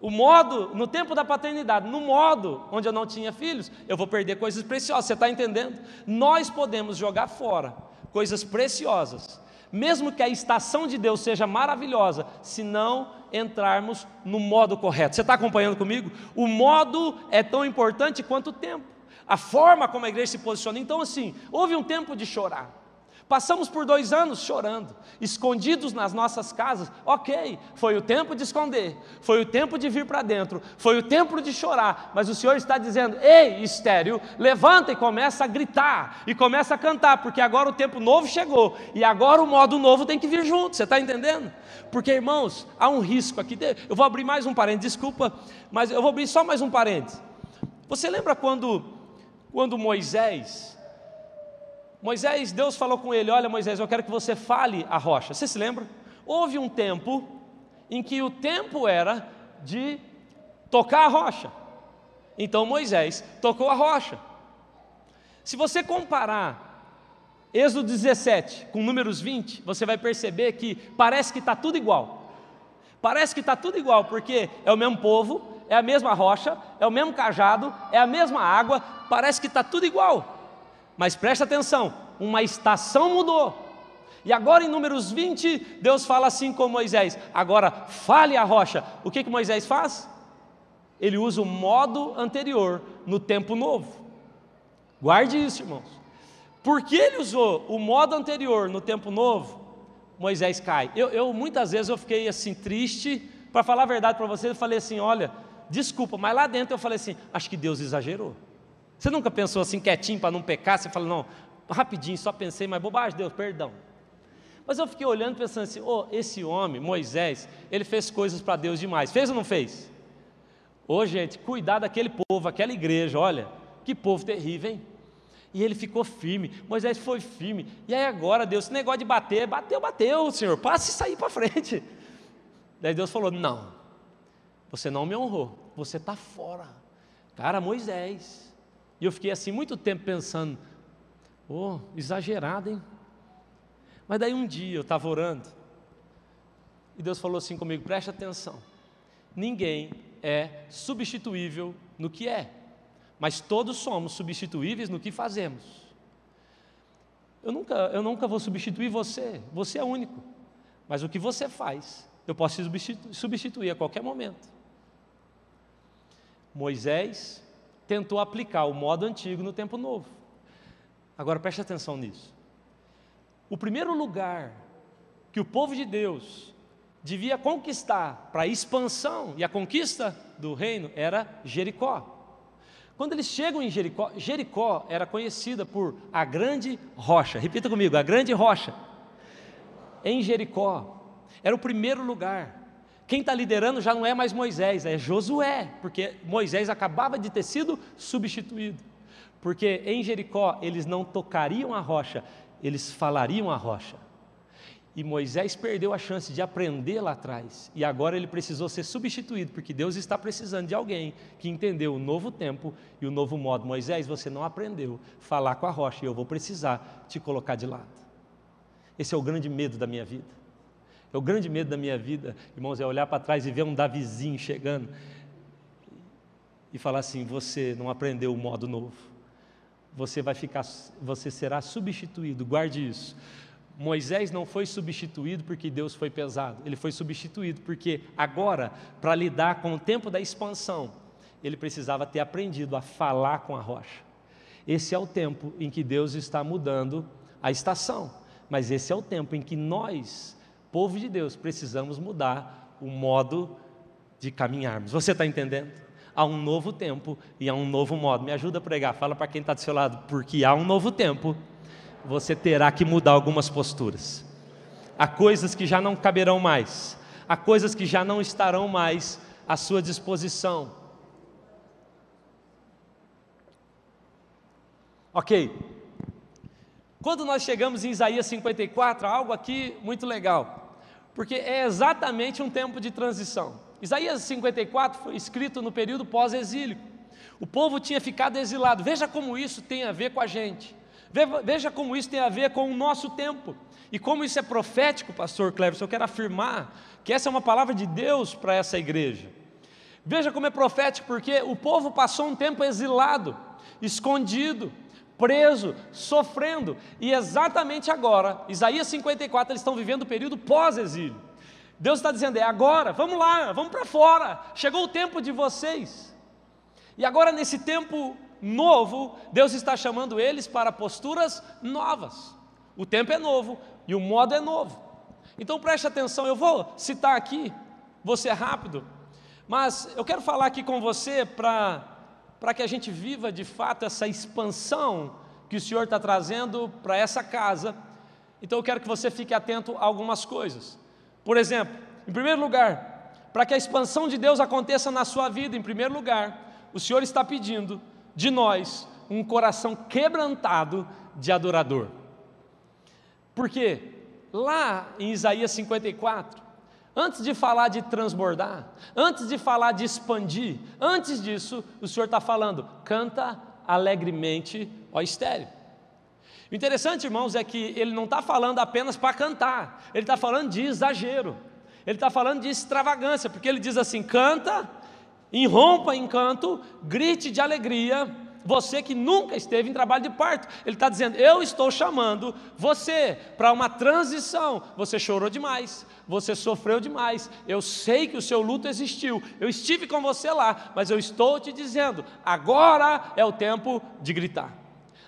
o modo, no tempo da paternidade, no modo onde eu não tinha filhos, eu vou perder coisas preciosas. Você está entendendo? Nós podemos jogar fora coisas preciosas, mesmo que a estação de Deus seja maravilhosa, se não entrarmos no modo correto. Você está acompanhando comigo? O modo é tão importante quanto o tempo, a forma como a igreja se posiciona. Então, assim, houve um tempo de chorar. Passamos por dois anos chorando, escondidos nas nossas casas. Ok, foi o tempo de esconder, foi o tempo de vir para dentro, foi o tempo de chorar. Mas o Senhor está dizendo: Ei, estéreo, levanta e começa a gritar e começa a cantar, porque agora o tempo novo chegou e agora o modo novo tem que vir junto. Você está entendendo? Porque, irmãos, há um risco aqui. Eu vou abrir mais um parênteses, desculpa, mas eu vou abrir só mais um parênteses. Você lembra quando, quando Moisés Moisés, Deus falou com ele: Olha, Moisés, eu quero que você fale a rocha. Você se lembra? Houve um tempo em que o tempo era de tocar a rocha. Então Moisés tocou a rocha. Se você comparar Êxodo 17 com Números 20, você vai perceber que parece que está tudo igual. Parece que está tudo igual, porque é o mesmo povo, é a mesma rocha, é o mesmo cajado, é a mesma água, parece que está tudo igual. Mas preste atenção, uma estação mudou. E agora em Números 20, Deus fala assim com Moisés: agora fale a rocha. O que, que Moisés faz? Ele usa o modo anterior no tempo novo. Guarde isso, irmãos. Porque ele usou o modo anterior no tempo novo, Moisés cai. Eu, eu muitas vezes eu fiquei assim triste, para falar a verdade para vocês, eu falei assim: olha, desculpa, mas lá dentro eu falei assim: acho que Deus exagerou. Você nunca pensou assim quietinho para não pecar? Você fala, não, rapidinho, só pensei, mas bobagem, Deus, perdão. Mas eu fiquei olhando pensando assim, oh, esse homem, Moisés, ele fez coisas para Deus demais. Fez ou não fez? Ô oh, gente, cuidar daquele povo, aquela igreja, olha, que povo terrível, hein? E ele ficou firme, Moisés foi firme. E aí agora, Deus, esse negócio de bater, bateu, bateu, Senhor, passe e sair para frente. Daí Deus falou: Não, você não me honrou, você está fora. Cara, Moisés, e eu fiquei assim muito tempo pensando, oh, exagerado, hein? Mas daí um dia eu estava orando, e Deus falou assim comigo: preste atenção, ninguém é substituível no que é, mas todos somos substituíveis no que fazemos. Eu nunca, eu nunca vou substituir você, você é único, mas o que você faz, eu posso substituir a qualquer momento. Moisés tentou aplicar o modo antigo no tempo novo. Agora preste atenção nisso. O primeiro lugar que o povo de Deus devia conquistar para a expansão e a conquista do reino era Jericó. Quando eles chegam em Jericó, Jericó era conhecida por a grande rocha. Repita comigo, a grande rocha. Em Jericó era o primeiro lugar quem está liderando já não é mais Moisés, é Josué, porque Moisés acabava de ter sido substituído. Porque em Jericó eles não tocariam a rocha, eles falariam a rocha. E Moisés perdeu a chance de aprender lá atrás. E agora ele precisou ser substituído, porque Deus está precisando de alguém que entendeu o novo tempo e o novo modo. Moisés, você não aprendeu falar com a rocha e eu vou precisar te colocar de lado. Esse é o grande medo da minha vida. É o grande medo da minha vida, irmãos, é olhar para trás e ver um Davizinho chegando e falar assim: você não aprendeu o modo novo. Você vai ficar, você será substituído. Guarde isso. Moisés não foi substituído porque Deus foi pesado, ele foi substituído porque agora, para lidar com o tempo da expansão, ele precisava ter aprendido a falar com a rocha. Esse é o tempo em que Deus está mudando a estação, mas esse é o tempo em que nós, povo de Deus, precisamos mudar o modo de caminharmos. Você está entendendo? Há um novo tempo e há um novo modo. Me ajuda a pregar, fala para quem está do seu lado, porque há um novo tempo você terá que mudar algumas posturas. Há coisas que já não caberão mais, há coisas que já não estarão mais à sua disposição. Ok. Quando nós chegamos em Isaías 54, algo aqui muito legal, porque é exatamente um tempo de transição. Isaías 54 foi escrito no período pós-exílio. O povo tinha ficado exilado. Veja como isso tem a ver com a gente. Veja como isso tem a ver com o nosso tempo. E como isso é profético, pastor Cleves, eu quero afirmar que essa é uma palavra de Deus para essa igreja. Veja como é profético, porque o povo passou um tempo exilado, escondido, preso, sofrendo, e exatamente agora, Isaías 54, eles estão vivendo o período pós-exílio. Deus está dizendo: é agora, vamos lá, vamos para fora, chegou o tempo de vocês. E agora, nesse tempo novo, Deus está chamando eles para posturas novas. O tempo é novo e o modo é novo. Então preste atenção, eu vou citar aqui, vou ser rápido, mas eu quero falar aqui com você para que a gente viva de fato essa expansão que o Senhor está trazendo para essa casa. Então eu quero que você fique atento a algumas coisas. Por exemplo, em primeiro lugar, para que a expansão de Deus aconteça na sua vida, em primeiro lugar, o Senhor está pedindo de nós um coração quebrantado de adorador. Porque lá em Isaías 54, antes de falar de transbordar, antes de falar de expandir, antes disso, o Senhor está falando, canta alegremente, ó estéreo. O interessante, irmãos, é que ele não está falando apenas para cantar, ele está falando de exagero, ele está falando de extravagância, porque ele diz assim: canta Irrompa em canto, grite de alegria, você que nunca esteve em trabalho de parto. Ele está dizendo: Eu estou chamando você para uma transição. Você chorou demais, você sofreu demais. Eu sei que o seu luto existiu. Eu estive com você lá, mas eu estou te dizendo: agora é o tempo de gritar.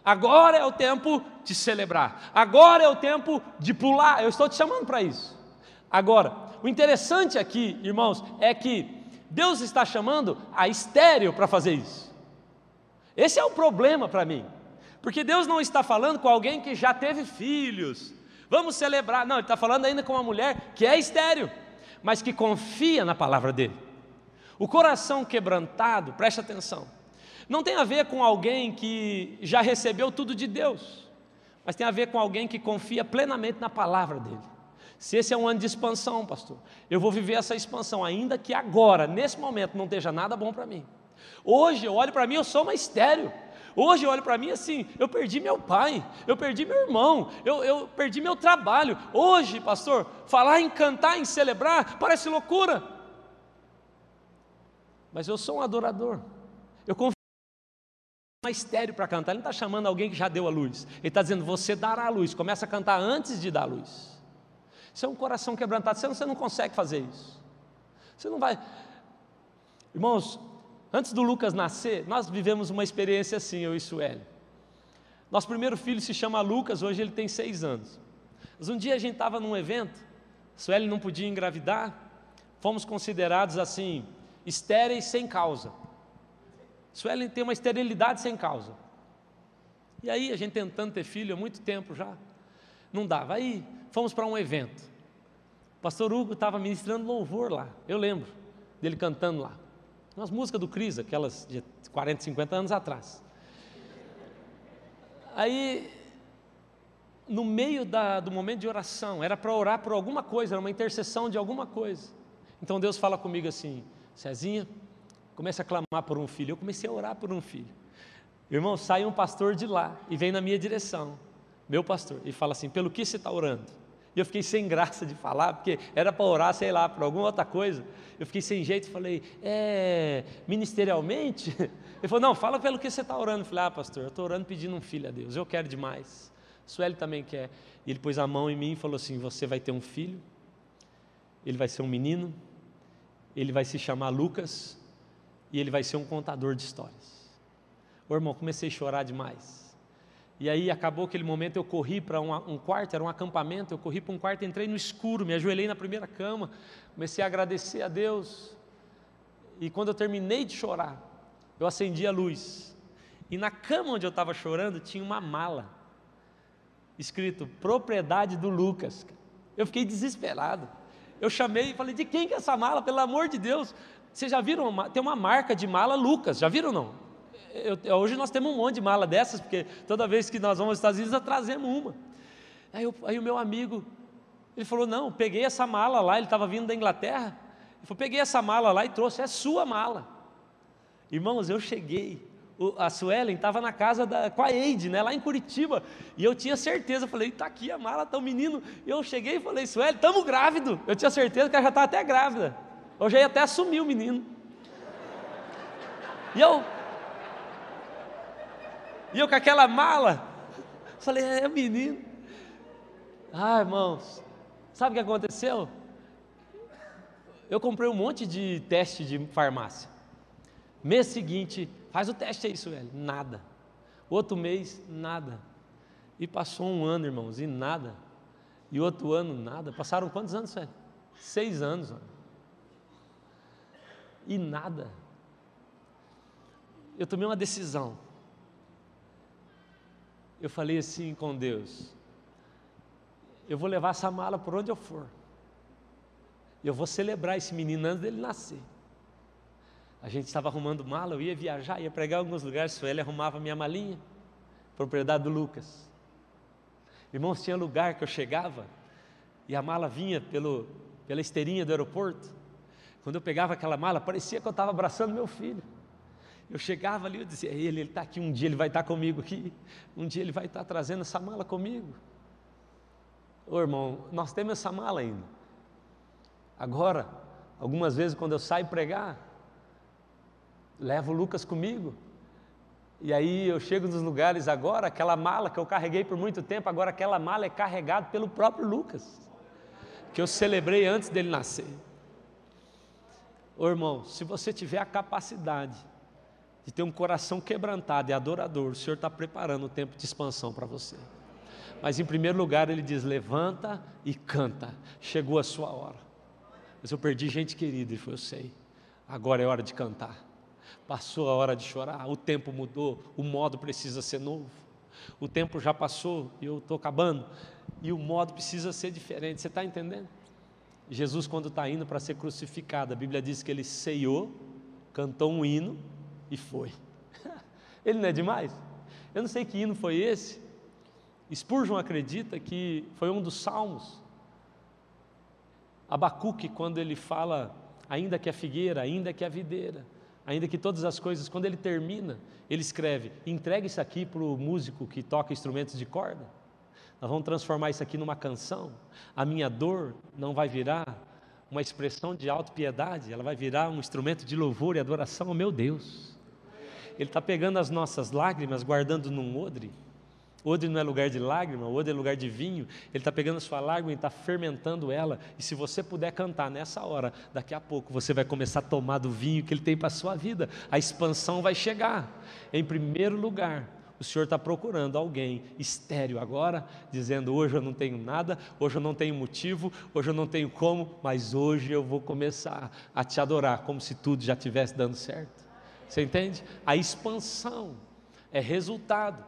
Agora é o tempo de celebrar. Agora é o tempo de pular. Eu estou te chamando para isso. Agora, o interessante aqui, irmãos, é que Deus está chamando a estéreo para fazer isso. Esse é o problema para mim, porque Deus não está falando com alguém que já teve filhos. Vamos celebrar. Não, Ele está falando ainda com uma mulher que é estéreo, mas que confia na palavra dele. O coração quebrantado, preste atenção, não tem a ver com alguém que já recebeu tudo de Deus, mas tem a ver com alguém que confia plenamente na palavra dele. Se esse é um ano de expansão, pastor, eu vou viver essa expansão, ainda que agora, nesse momento, não esteja nada bom para mim. Hoje eu olho para mim, eu sou uma estéreo. Hoje eu olho para mim assim, eu perdi meu pai, eu perdi meu irmão, eu, eu perdi meu trabalho. Hoje, pastor, falar em cantar, em celebrar, parece loucura. Mas eu sou um adorador. Eu confio uma estéreo para cantar. Ele não está chamando alguém que já deu a luz. Ele está dizendo, você dará a luz. Começa a cantar antes de dar a luz. Isso é um coração quebrantado. Você não, você não consegue fazer isso. Você não vai. Irmãos, antes do Lucas nascer, nós vivemos uma experiência assim, eu e Sueli. Nosso primeiro filho se chama Lucas, hoje ele tem seis anos. Mas um dia a gente estava num evento, Sueli não podia engravidar, fomos considerados assim, estéreis sem causa. Sueli tem uma esterilidade sem causa. E aí a gente tentando ter filho há muito tempo já, não dava. Aí fomos para um evento. O pastor Hugo estava ministrando louvor lá, eu lembro dele cantando lá. Umas músicas do Cris, aquelas de 40, 50 anos atrás. Aí, no meio da, do momento de oração, era para orar por alguma coisa, era uma intercessão de alguma coisa. Então Deus fala comigo assim: Cezinha, comece a clamar por um filho. Eu comecei a orar por um filho. Irmão, sai um pastor de lá e vem na minha direção, meu pastor, e fala assim: pelo que você está orando? E eu fiquei sem graça de falar, porque era para orar, sei lá, por alguma outra coisa. Eu fiquei sem jeito falei, é, ministerialmente? Ele falou, não, fala pelo que você está orando. Eu falei, ah, pastor, eu estou orando pedindo um filho a Deus, eu quero demais. Sueli também quer. E ele pôs a mão em mim e falou assim: Você vai ter um filho, ele vai ser um menino, ele vai se chamar Lucas e ele vai ser um contador de histórias. Ô irmão, comecei a chorar demais. E aí acabou aquele momento, eu corri para um, um, quarto, era um acampamento, eu corri para um quarto, entrei no escuro, me ajoelhei na primeira cama, comecei a agradecer a Deus. E quando eu terminei de chorar, eu acendi a luz. E na cama onde eu estava chorando tinha uma mala escrito propriedade do Lucas. Eu fiquei desesperado. Eu chamei e falei: de quem que é essa mala? Pelo amor de Deus. Vocês já viram? Tem uma marca de mala Lucas, já viram não? Eu, hoje nós temos um monte de mala dessas, porque toda vez que nós vamos aos Estados Unidos, nós trazemos uma. Aí, eu, aí o meu amigo, ele falou: Não, peguei essa mala lá, ele estava vindo da Inglaterra. Ele falou: Peguei essa mala lá e trouxe, é sua mala. Irmãos, eu cheguei, a Suelen estava na casa da, com a Eide, né, lá em Curitiba, e eu tinha certeza, falei, está aqui a mala, está o menino, e eu cheguei e falei, Suelen, estamos grávido, eu tinha certeza que ela já estava até grávida, eu já ia até assumir o menino, e eu, e eu com aquela mala, falei, é, é menino, ah irmãos, sabe o que aconteceu? Eu comprei um monte de teste de farmácia, mês seguinte, Faz o teste aí, Sueli. Nada. Outro mês, nada. E passou um ano, irmãos, e nada. E outro ano, nada. Passaram quantos anos, Sueli? Seis anos. Mano. E nada. Eu tomei uma decisão. Eu falei assim com Deus: eu vou levar essa mala por onde eu for. Eu vou celebrar esse menino antes dele nascer. A gente estava arrumando mala, eu ia viajar, ia pregar em alguns lugares, Sueli arrumava minha malinha, propriedade do Lucas. Irmãos, tinha lugar que eu chegava e a mala vinha pelo, pela esteirinha do aeroporto. Quando eu pegava aquela mala, parecia que eu estava abraçando meu filho. Eu chegava ali, eu dizia, ele está aqui, um dia ele vai estar tá comigo aqui, um dia ele vai estar tá trazendo essa mala comigo. Ô irmão, nós temos essa mala ainda. Agora, algumas vezes quando eu saio pregar, levo o Lucas comigo. E aí eu chego nos lugares agora, aquela mala que eu carreguei por muito tempo, agora aquela mala é carregada pelo próprio Lucas, que eu celebrei antes dele nascer. Ô irmão, se você tiver a capacidade de ter um coração quebrantado e adorador, o Senhor está preparando o tempo de expansão para você. Mas em primeiro lugar ele diz: levanta e canta, chegou a sua hora. Mas eu perdi gente querida, ele falou: eu sei, agora é hora de cantar. Passou a hora de chorar, o tempo mudou, o modo precisa ser novo. O tempo já passou e eu estou acabando, e o modo precisa ser diferente. Você está entendendo? Jesus, quando está indo para ser crucificado, a Bíblia diz que ele ceiou, cantou um hino e foi. ele não é demais? Eu não sei que hino foi esse. Spurgeon acredita que foi um dos salmos. Abacuque, quando ele fala, ainda que a figueira, ainda que a videira, ainda que todas as coisas, quando ele termina, ele escreve: entregue isso aqui para o músico que toca instrumentos de corda. Nós vamos transformar isso aqui numa canção. A minha dor não vai virar uma expressão de autopiedade, ela vai virar um instrumento de louvor e adoração ao meu Deus. Ele está pegando as nossas lágrimas, guardando num odre Odre não é lugar de lágrima, odre é lugar de vinho. Ele está pegando a sua lágrima e está fermentando ela. E se você puder cantar nessa hora, daqui a pouco você vai começar a tomar do vinho que ele tem para a sua vida. A expansão vai chegar. Em primeiro lugar, o Senhor está procurando alguém estéreo agora, dizendo: hoje eu não tenho nada, hoje eu não tenho motivo, hoje eu não tenho como, mas hoje eu vou começar a te adorar, como se tudo já estivesse dando certo. Você entende? A expansão é resultado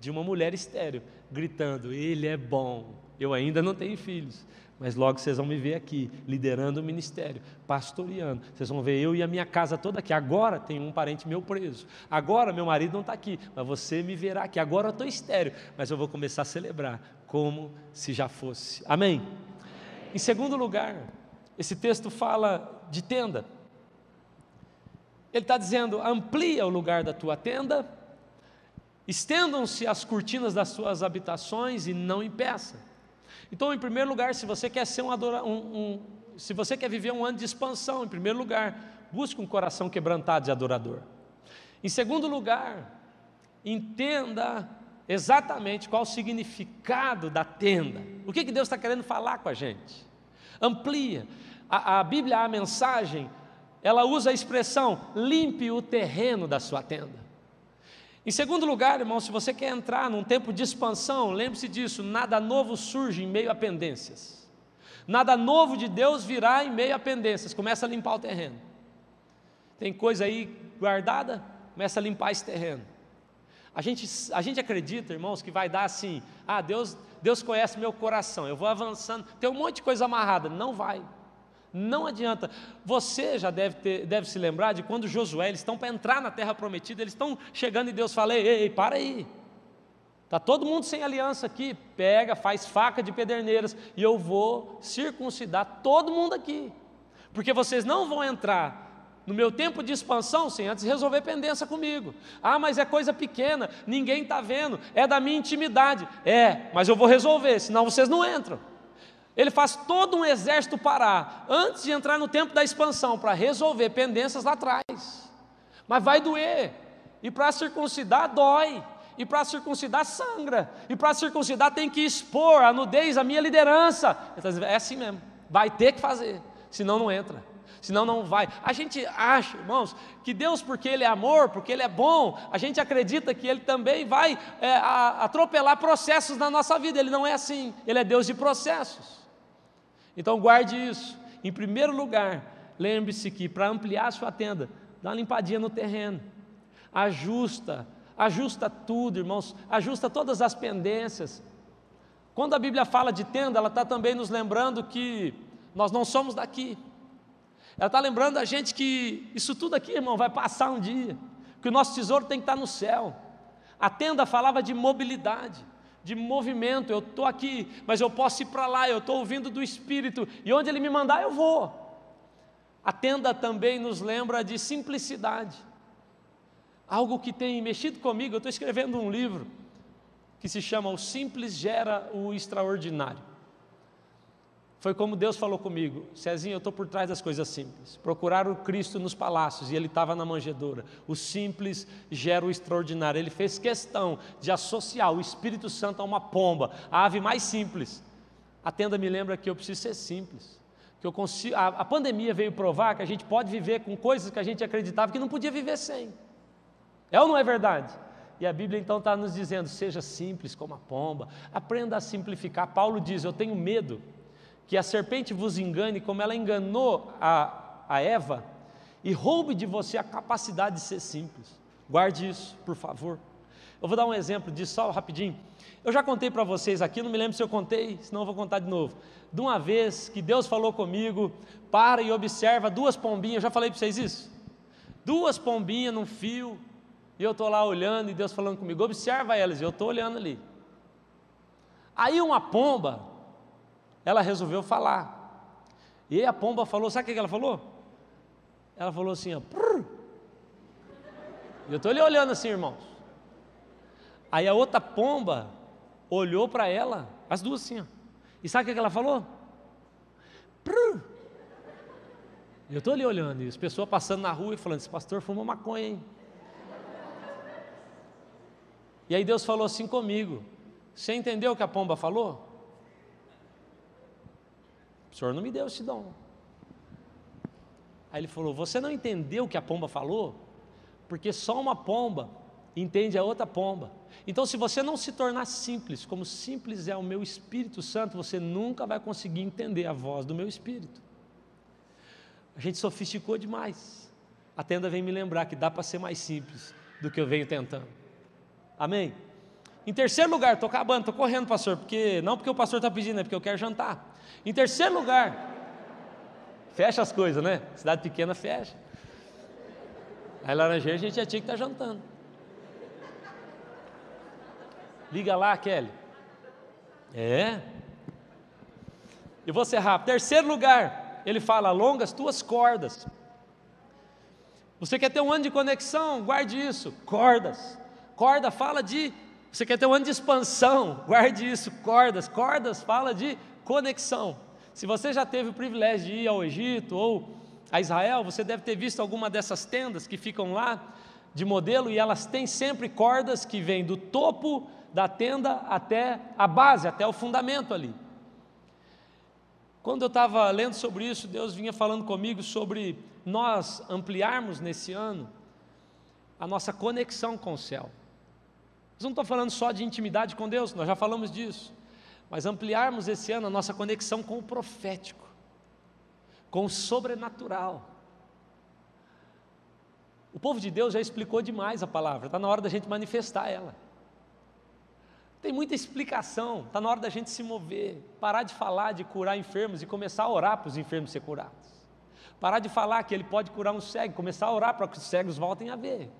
de uma mulher estéreo, gritando: Ele é bom, eu ainda não tenho filhos. Mas logo vocês vão me ver aqui, liderando o ministério, pastoreando. Vocês vão ver eu e a minha casa toda aqui. Agora tem um parente meu preso. Agora meu marido não está aqui, mas você me verá aqui. Agora eu estou estéreo, mas eu vou começar a celebrar como se já fosse. Amém? Em segundo lugar, esse texto fala de tenda. Ele está dizendo: amplia o lugar da tua tenda, estendam-se as cortinas das suas habitações e não impeça. Então, em primeiro lugar, se você quer ser um, adora, um, um se você quer viver um ano de expansão, em primeiro lugar, busque um coração quebrantado de adorador. Em segundo lugar, entenda exatamente qual o significado da tenda. O que, que Deus está querendo falar com a gente? Amplia. A, a Bíblia, a mensagem, ela usa a expressão limpe o terreno da sua tenda. Em segundo lugar, irmão, se você quer entrar num tempo de expansão, lembre-se disso: nada novo surge em meio a pendências. Nada novo de Deus virá em meio a pendências. Começa a limpar o terreno. Tem coisa aí guardada, começa a limpar esse terreno. A gente, a gente acredita, irmãos, que vai dar assim: ah, Deus, Deus conhece meu coração, eu vou avançando, tem um monte de coisa amarrada. Não vai. Não adianta. Você já deve, ter, deve se lembrar de quando Josué, eles estão para entrar na terra prometida, eles estão chegando e Deus fala: ei, ei, para aí. Está todo mundo sem aliança aqui. Pega, faz faca de pederneiras e eu vou circuncidar todo mundo aqui. Porque vocês não vão entrar no meu tempo de expansão sem antes resolver pendência comigo. Ah, mas é coisa pequena, ninguém está vendo, é da minha intimidade. É, mas eu vou resolver, senão vocês não entram. Ele faz todo um exército parar antes de entrar no tempo da expansão para resolver pendências lá atrás. Mas vai doer. E para circuncidar dói. E para circuncidar sangra. E para circuncidar tem que expor a nudez, a minha liderança. É assim mesmo. Vai ter que fazer. Senão não entra. Senão não vai. A gente acha, irmãos, que Deus, porque Ele é amor, porque Ele é bom, a gente acredita que Ele também vai é, atropelar processos na nossa vida. Ele não é assim. Ele é Deus de processos. Então guarde isso. Em primeiro lugar, lembre-se que para ampliar a sua tenda, dá uma limpadinha no terreno. Ajusta, ajusta tudo, irmãos, ajusta todas as pendências. Quando a Bíblia fala de tenda, ela está também nos lembrando que nós não somos daqui. Ela está lembrando a gente que isso tudo aqui, irmão, vai passar um dia, que o nosso tesouro tem que estar no céu. A tenda falava de mobilidade de movimento. Eu estou aqui, mas eu posso ir para lá, eu estou ouvindo do Espírito, e onde Ele me mandar, eu vou. A tenda também nos lembra de simplicidade, algo que tem mexido comigo. Eu estou escrevendo um livro que se chama O Simples Gera o Extraordinário. Foi como Deus falou comigo: Cezinho, eu estou por trás das coisas simples. Procurar o Cristo nos palácios e ele estava na manjedoura. O simples gera o extraordinário. Ele fez questão de associar o Espírito Santo a uma pomba, a ave mais simples. A tenda me lembra que eu preciso ser simples. Que eu consigo, a, a pandemia veio provar que a gente pode viver com coisas que a gente acreditava que não podia viver sem. É ou não é verdade? E a Bíblia então está nos dizendo: seja simples como a pomba, aprenda a simplificar. Paulo diz: Eu tenho medo que a serpente vos engane como ela enganou a, a Eva e roube de você a capacidade de ser simples. Guarde isso, por favor. Eu vou dar um exemplo disso só rapidinho. Eu já contei para vocês aqui, não me lembro se eu contei, senão eu vou contar de novo. De uma vez que Deus falou comigo, para e observa duas pombinhas, eu já falei para vocês isso? Duas pombinhas num fio, e eu estou lá olhando e Deus falando comigo, observa elas, e eu estou olhando ali. Aí uma pomba, ela resolveu falar. E a pomba falou, sabe o que ela falou? Ela falou assim, ó. Prrr. Eu estou ali olhando assim, irmãos. Aí a outra pomba olhou para ela, as duas assim, ó. E sabe o que ela falou? Prrr. Eu estou ali olhando, e as pessoas passando na rua e falando, esse pastor fuma maconha, hein? E aí Deus falou assim comigo. Você entendeu o que a pomba falou? O senhor não me deu esse dom. Aí ele falou: Você não entendeu o que a pomba falou? Porque só uma pomba entende a outra pomba. Então, se você não se tornar simples, como simples é o meu Espírito Santo, você nunca vai conseguir entender a voz do meu Espírito. A gente sofisticou demais. A tenda vem me lembrar que dá para ser mais simples do que eu venho tentando. Amém? Em terceiro lugar, estou acabando, estou correndo, pastor, porque não porque o pastor está pedindo, é porque eu quero jantar. Em terceiro lugar, fecha as coisas, né? Cidade pequena fecha. Aí Laranjeira a gente já tinha que estar tá jantando. Liga lá, Kelly. É. E vou ser rápido. Terceiro lugar, ele fala: alonga as tuas cordas. Você quer ter um ano de conexão? Guarde isso. Cordas. Corda fala de. Você quer ter um ano de expansão? Guarde isso. Cordas. Cordas fala de conexão. Se você já teve o privilégio de ir ao Egito ou a Israel, você deve ter visto alguma dessas tendas que ficam lá de modelo e elas têm sempre cordas que vêm do topo da tenda até a base, até o fundamento ali. Quando eu estava lendo sobre isso, Deus vinha falando comigo sobre nós ampliarmos nesse ano a nossa conexão com o céu. Eu não estou falando só de intimidade com Deus, nós já falamos disso, mas ampliarmos esse ano a nossa conexão com o profético, com o sobrenatural. O povo de Deus já explicou demais a palavra, está na hora da gente manifestar ela. Tem muita explicação, está na hora da gente se mover, parar de falar de curar enfermos e começar a orar para os enfermos ser curados. Parar de falar que ele pode curar um cego, começar a orar para que os cegos voltem a ver.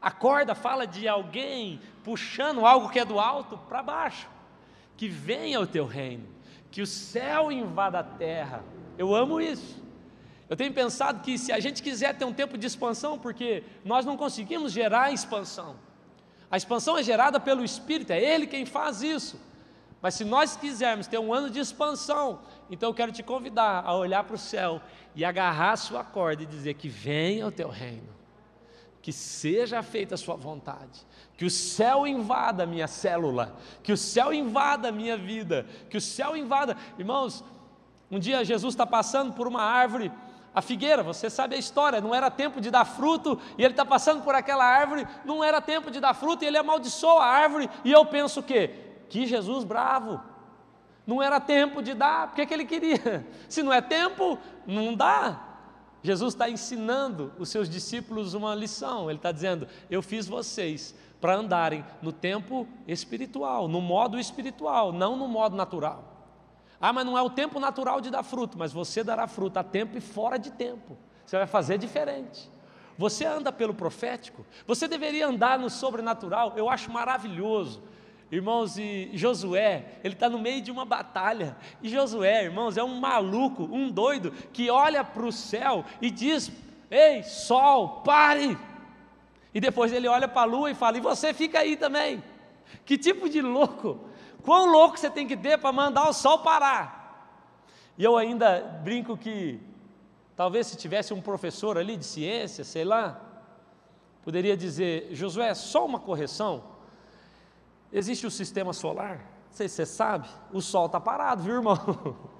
A corda fala de alguém puxando algo que é do alto para baixo. Que venha o teu reino, que o céu invada a terra. Eu amo isso. Eu tenho pensado que se a gente quiser ter um tempo de expansão, porque nós não conseguimos gerar expansão. A expansão é gerada pelo Espírito, é Ele quem faz isso. Mas se nós quisermos ter um ano de expansão, então eu quero te convidar a olhar para o céu e agarrar a sua corda e dizer que venha o teu reino, que seja feita a sua vontade, que o céu invada a minha célula, que o céu invada a minha vida, que o céu invada. Irmãos, um dia Jesus está passando por uma árvore a figueira, você sabe a história, não era tempo de dar fruto, e ele está passando por aquela árvore, não era tempo de dar fruto, e ele amaldiçoa a árvore, e eu penso o quê? Que Jesus bravo, não era tempo de dar, porque que ele queria? Se não é tempo, não dá. Jesus está ensinando os seus discípulos uma lição, ele está dizendo: Eu fiz vocês para andarem no tempo espiritual, no modo espiritual, não no modo natural. Ah, mas não é o tempo natural de dar fruto, mas você dará fruto a tempo e fora de tempo. Você vai fazer diferente. Você anda pelo profético, você deveria andar no sobrenatural, eu acho maravilhoso. Irmãos, e Josué, ele está no meio de uma batalha, e Josué, irmãos, é um maluco, um doido, que olha para o céu e diz: Ei, sol, pare! E depois ele olha para a lua e fala: E você fica aí também. Que tipo de louco Quão louco você tem que ter para mandar o sol parar? E eu ainda brinco que talvez se tivesse um professor ali de ciência, sei lá, poderia dizer: Josué, só uma correção. Existe o sistema solar, não sei se você sabe, o sol está parado, viu, irmão?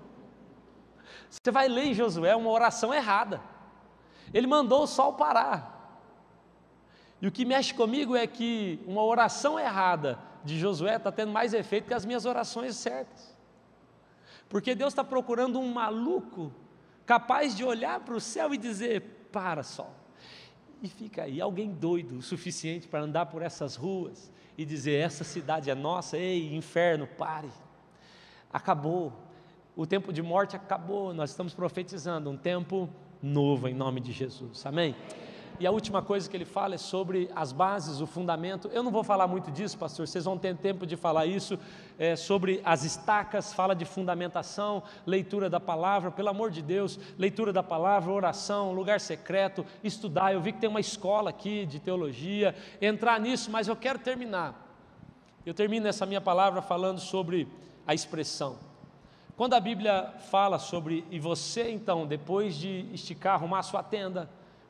Você vai ler em Josué uma oração errada. Ele mandou o sol parar. E o que mexe comigo é que uma oração errada de Josué está tendo mais efeito que as minhas orações certas. Porque Deus está procurando um maluco capaz de olhar para o céu e dizer: para sol. E fica aí, alguém doido o suficiente para andar por essas ruas e dizer: essa cidade é nossa, ei, inferno, pare. Acabou. O tempo de morte acabou. Nós estamos profetizando um tempo novo em nome de Jesus. Amém? E a última coisa que ele fala é sobre as bases, o fundamento. Eu não vou falar muito disso, pastor, vocês vão ter tempo de falar isso, é, sobre as estacas, fala de fundamentação, leitura da palavra, pelo amor de Deus, leitura da palavra, oração, lugar secreto, estudar. Eu vi que tem uma escola aqui de teologia, entrar nisso, mas eu quero terminar. Eu termino essa minha palavra falando sobre a expressão. Quando a Bíblia fala sobre, e você então, depois de esticar, arrumar sua tenda,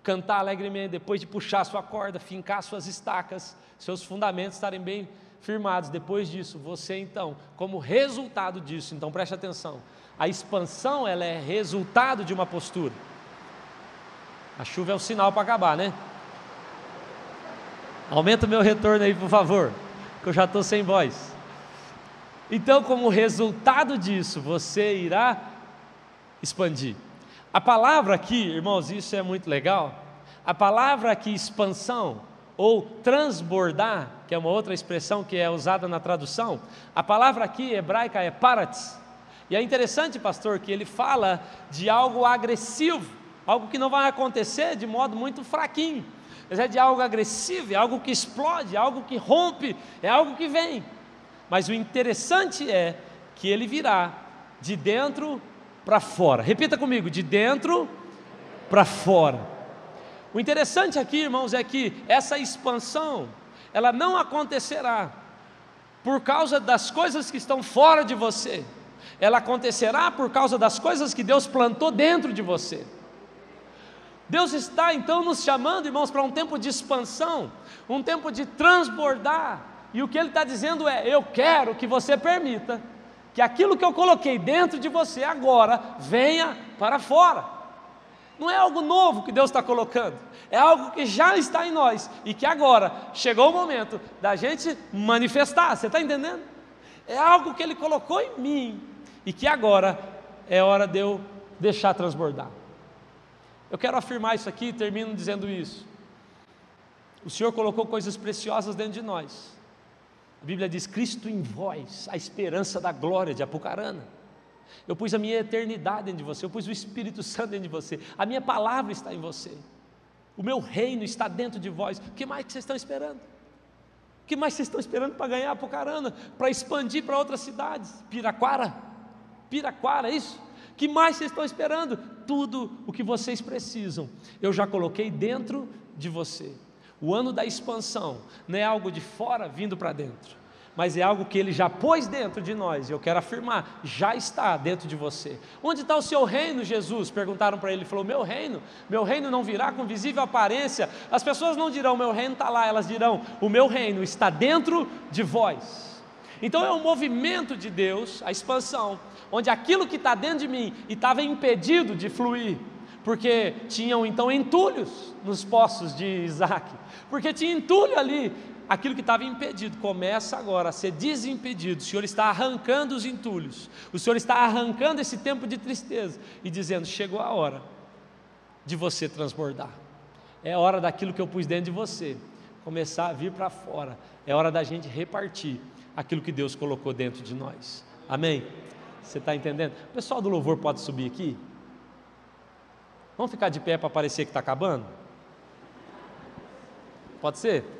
cantar alegremente, depois de puxar sua corda, fincar suas estacas, seus fundamentos estarem bem firmados. Depois disso, você então, como resultado disso, então preste atenção, a expansão ela é resultado de uma postura. A chuva é o sinal para acabar, né? Aumenta o meu retorno aí, por favor, que eu já estou sem voz. Então, como resultado disso, você irá expandir. A palavra aqui, irmãos, isso é muito legal. A palavra aqui, expansão, ou transbordar, que é uma outra expressão que é usada na tradução, a palavra aqui hebraica é parats. E é interessante, pastor, que ele fala de algo agressivo, algo que não vai acontecer de modo muito fraquinho, mas é de algo agressivo, é algo que explode, é algo que rompe, é algo que vem. Mas o interessante é que ele virá de dentro para fora. Repita comigo: de dentro para fora. O interessante aqui, irmãos, é que essa expansão, ela não acontecerá por causa das coisas que estão fora de você, ela acontecerá por causa das coisas que Deus plantou dentro de você. Deus está então nos chamando, irmãos, para um tempo de expansão, um tempo de transbordar, e o que Ele está dizendo é: eu quero que você permita que aquilo que eu coloquei dentro de você agora venha para fora. Não é algo novo que Deus está colocando, é algo que já está em nós e que agora chegou o momento da gente manifestar. Você está entendendo? É algo que Ele colocou em mim e que agora é hora de eu deixar transbordar. Eu quero afirmar isso aqui e termino dizendo isso. O Senhor colocou coisas preciosas dentro de nós. A Bíblia diz: Cristo em vós, a esperança da glória de Apucarana. Eu pus a minha eternidade dentro de você, eu pus o Espírito Santo dentro de você, a minha palavra está em você, o meu reino está dentro de vós. O que mais que vocês estão esperando? O que mais vocês estão esperando para ganhar Apucarana, para expandir para outras cidades? Piraquara? Piraquara, é isso? O que mais vocês estão esperando? Tudo o que vocês precisam, eu já coloquei dentro de você. O ano da expansão não é algo de fora vindo para dentro mas é algo que Ele já pôs dentro de nós, e eu quero afirmar, já está dentro de você. Onde está o seu reino, Jesus? Perguntaram para ele, ele falou: Meu reino, meu reino não virá com visível aparência. As pessoas não dirão, Meu reino está lá, elas dirão, O meu reino está dentro de vós. Então é um movimento de Deus, a expansão, onde aquilo que está dentro de mim e estava impedido de fluir, porque tinham então entulhos nos poços de Isaac, porque tinha entulho ali, aquilo que estava impedido começa agora a ser desimpedido. O Senhor está arrancando os entulhos, o Senhor está arrancando esse tempo de tristeza e dizendo: chegou a hora de você transbordar. É hora daquilo que eu pus dentro de você começar a vir para fora. É hora da gente repartir aquilo que Deus colocou dentro de nós. Amém? Você está entendendo? O pessoal do louvor pode subir aqui? Vamos ficar de pé para parecer que está acabando? Pode ser?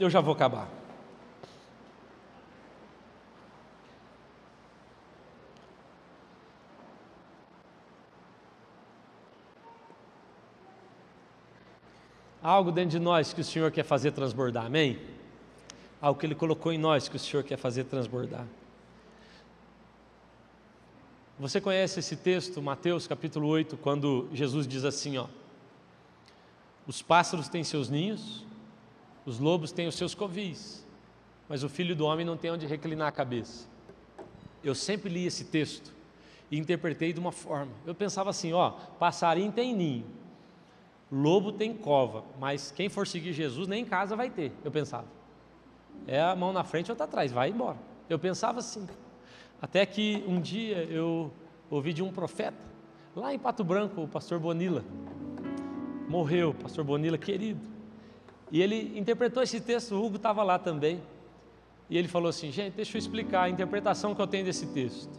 eu já vou acabar. Algo dentro de nós que o Senhor quer fazer transbordar, amém? Algo que Ele colocou em nós que o Senhor quer fazer transbordar. Você conhece esse texto, Mateus capítulo 8, quando Jesus diz assim: ó, os pássaros têm seus ninhos, os lobos têm os seus covis, mas o filho do homem não tem onde reclinar a cabeça. Eu sempre li esse texto e interpretei de uma forma. Eu pensava assim: ó, passarinho tem ninho, lobo tem cova, mas quem for seguir Jesus nem em casa vai ter. Eu pensava. É a mão na frente ou outra atrás, vai embora. Eu pensava assim. Até que um dia eu ouvi de um profeta, lá em Pato Branco, o pastor Bonila. Morreu, pastor Bonila, querido. E ele interpretou esse texto, o Hugo estava lá também. E ele falou assim: gente, deixa eu explicar a interpretação que eu tenho desse texto.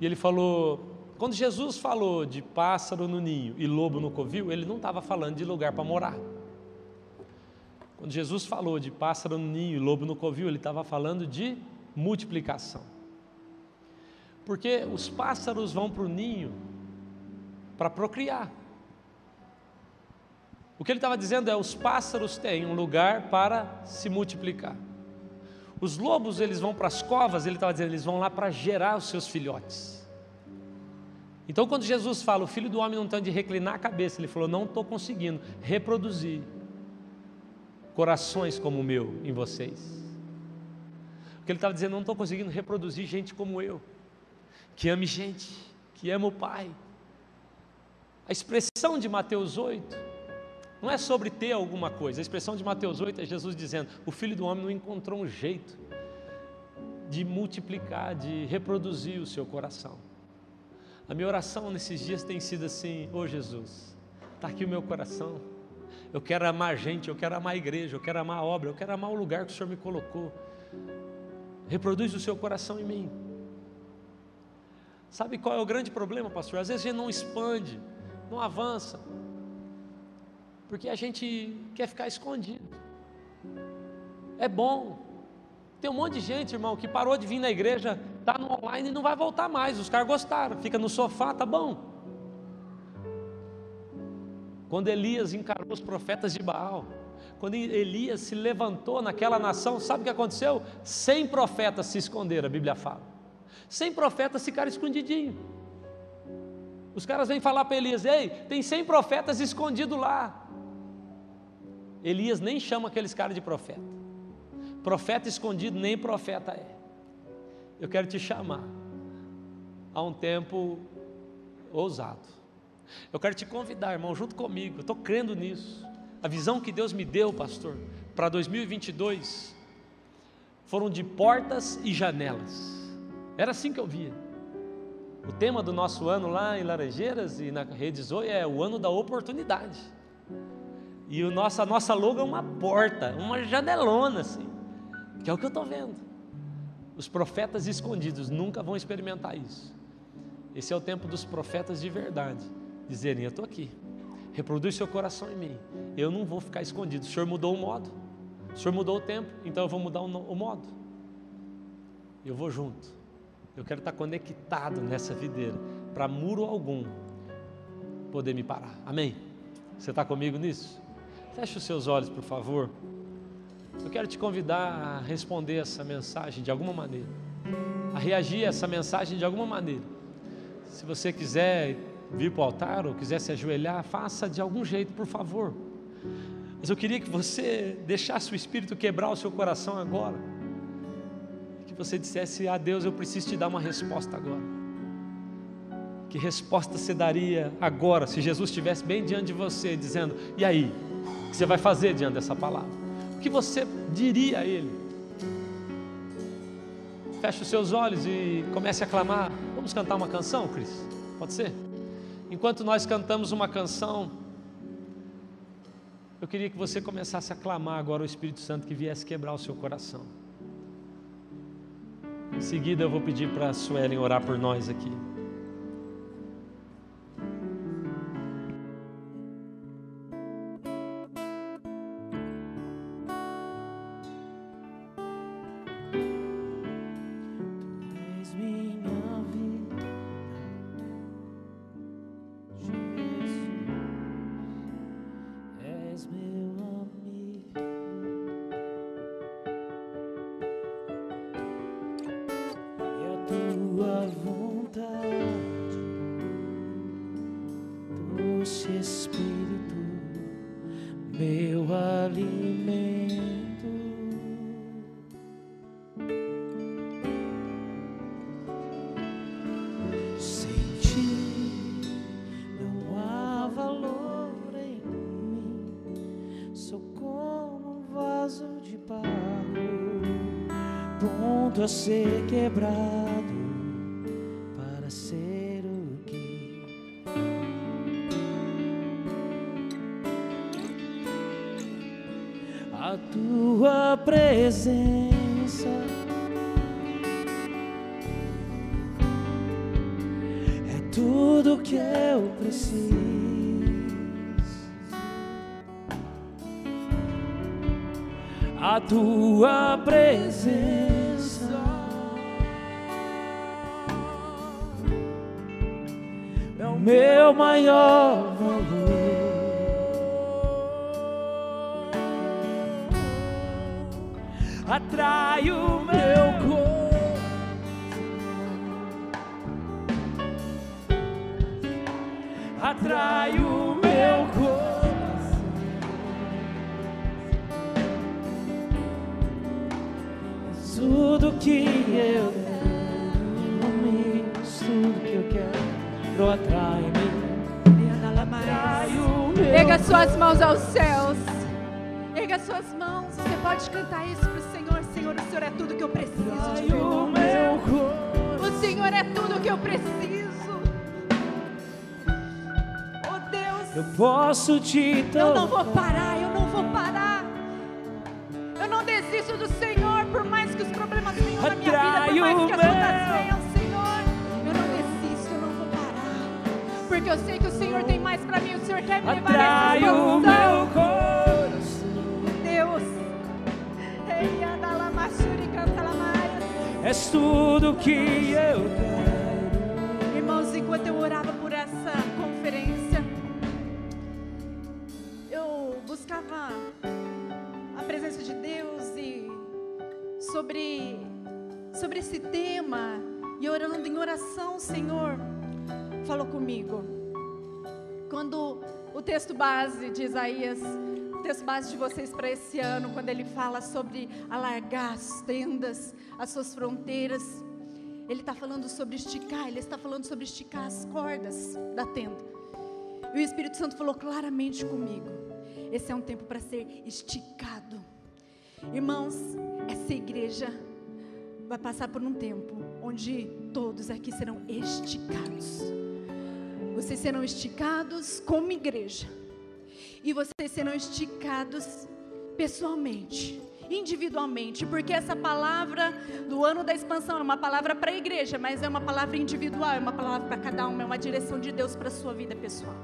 E ele falou: quando Jesus falou de pássaro no ninho e lobo no covil, ele não estava falando de lugar para morar. Quando Jesus falou de pássaro no ninho e lobo no covil, ele estava falando de multiplicação. Porque os pássaros vão para o ninho para procriar. O que ele estava dizendo é: os pássaros têm um lugar para se multiplicar. Os lobos, eles vão para as covas, ele estava dizendo, eles vão lá para gerar os seus filhotes. Então, quando Jesus fala, o filho do homem não tem de reclinar a cabeça, ele falou, não estou conseguindo reproduzir corações como o meu em vocês. O que ele estava dizendo, não estou conseguindo reproduzir gente como eu, que ame gente, que ama o Pai. A expressão de Mateus 8 não é sobre ter alguma coisa. A expressão de Mateus 8 é Jesus dizendo: O filho do homem não encontrou um jeito de multiplicar, de reproduzir o seu coração. A minha oração nesses dias tem sido assim: Ô oh, Jesus, está aqui o meu coração. Eu quero amar gente, eu quero amar a igreja, eu quero amar a obra, eu quero amar o lugar que o Senhor me colocou. Reproduz o seu coração em mim. Sabe qual é o grande problema, pastor? Às vezes a gente não expande não avança, porque a gente quer ficar escondido. É bom. Tem um monte de gente, irmão, que parou de vir na igreja, está no online e não vai voltar mais. Os caras gostaram, fica no sofá, tá bom. Quando Elias encarou os profetas de Baal, quando Elias se levantou naquela nação, sabe o que aconteceu? Cem profetas se esconderam, a Bíblia fala. Cem profetas ficaram escondidinhos. Os caras vêm falar para Elias: Ei, tem cem profetas escondidos lá. Elias nem chama aqueles caras de profeta. Profeta escondido nem profeta é. Eu quero te chamar a um tempo ousado eu quero te convidar, irmão, junto comigo. Eu estou crendo nisso. A visão que Deus me deu, pastor, para 2022 foram de portas e janelas. Era assim que eu via. O tema do nosso ano lá em Laranjeiras e na Rede Zoe é o ano da oportunidade. E o nosso, a nossa logo é uma porta, uma janelona assim, que é o que eu estou vendo. Os profetas escondidos nunca vão experimentar isso. Esse é o tempo dos profetas de verdade dizerem: Eu estou aqui, reproduz seu coração em mim, eu não vou ficar escondido. O Senhor mudou o modo, o Senhor mudou o tempo, então eu vou mudar o modo. Eu vou junto, eu quero estar conectado nessa videira, para muro algum poder me parar. Amém? Você está comigo nisso? Feche os seus olhos, por favor. Eu quero te convidar a responder essa mensagem de alguma maneira, a reagir a essa mensagem de alguma maneira. Se você quiser vir para o altar ou quiser se ajoelhar, faça de algum jeito, por favor. Mas eu queria que você deixasse o Espírito quebrar o seu coração agora. Que você dissesse a Deus: Eu preciso te dar uma resposta agora. Que resposta você daria agora, se Jesus estivesse bem diante de você, dizendo: E aí? O que você vai fazer diante dessa palavra? O que você diria a Ele? Feche os seus olhos e comece a clamar. Vamos cantar uma canção, Cris? Pode ser? Enquanto nós cantamos uma canção, eu queria que você começasse a clamar agora o Espírito Santo que viesse quebrar o seu coração. Em seguida eu vou pedir para a Suelen orar por nós aqui. A tua presença é tudo que eu preciso. A tua presença meu maior Atrai o meu coração, atrai o meu coração. Tudo que eu quero, tudo que eu quero, atrai Erga suas mãos aos céus. Erga suas mãos. Você pode cantar isso para o Senhor. Senhor, o Senhor é tudo que eu preciso de O Senhor é tudo que eu preciso. Oh Deus. Eu posso te tocar. Eu não vou parar, eu não vou parar. Eu não desisto do Senhor, por mais que os problemas venham na minha vida, por mais que as lutas venham, Senhor. Eu não desisto, eu não vou parar. Porque eu sei que o Senhor tem mais para quer me levar nessa o expansão. Tudo que eu quero. Irmãos, enquanto eu orava por essa conferência, eu buscava a presença de Deus e sobre, sobre esse tema, e orando em oração, Senhor falou comigo. Quando o texto base de Isaías, texto base de vocês para esse ano, quando ele fala sobre alargar as tendas, as suas fronteiras, ele está falando sobre esticar, ele está falando sobre esticar as cordas da tenda. E o Espírito Santo falou claramente comigo: esse é um tempo para ser esticado. Irmãos, essa igreja vai passar por um tempo onde todos aqui serão esticados. Vocês serão esticados como igreja. E vocês serão esticados pessoalmente, individualmente, porque essa palavra do ano da expansão é uma palavra para a igreja, mas é uma palavra individual, é uma palavra para cada um, é uma direção de Deus para a sua vida pessoal.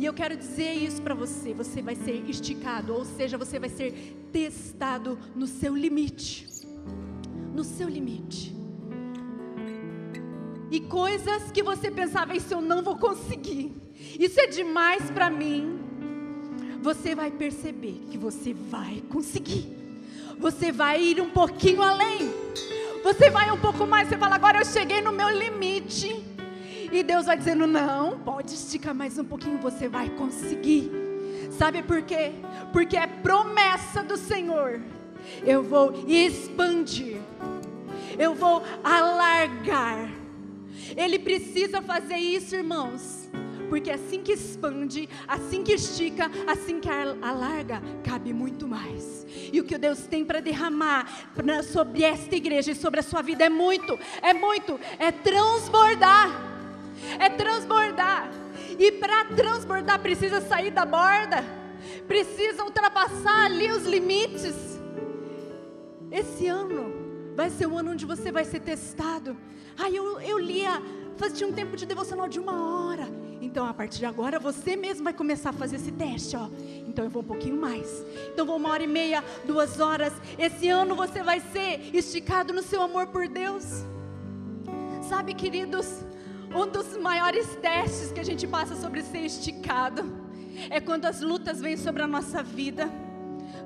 E eu quero dizer isso para você: você vai ser esticado, ou seja, você vai ser testado no seu limite. No seu limite. E coisas que você pensava, isso eu não vou conseguir, isso é demais para mim. Você vai perceber que você vai conseguir. Você vai ir um pouquinho além. Você vai um pouco mais. Você fala, agora eu cheguei no meu limite. E Deus vai dizendo: não, pode esticar mais um pouquinho, você vai conseguir. Sabe por quê? Porque é promessa do Senhor. Eu vou expandir, eu vou alargar. Ele precisa fazer isso, irmãos. Porque assim que expande, assim que estica, assim que al- alarga, cabe muito mais. E o que Deus tem para derramar sobre esta igreja e sobre a sua vida é muito, é muito, é transbordar é transbordar. E para transbordar precisa sair da borda, precisa ultrapassar ali os limites. Esse ano vai ser o ano onde você vai ser testado. Ai, eu, eu lia, fazia um tempo de devocional de uma hora. Então, a partir de agora, você mesmo vai começar a fazer esse teste, ó. Então, eu vou um pouquinho mais. Então, vou uma hora e meia, duas horas. Esse ano você vai ser esticado no seu amor por Deus. Sabe, queridos, um dos maiores testes que a gente passa sobre ser esticado é quando as lutas vêm sobre a nossa vida.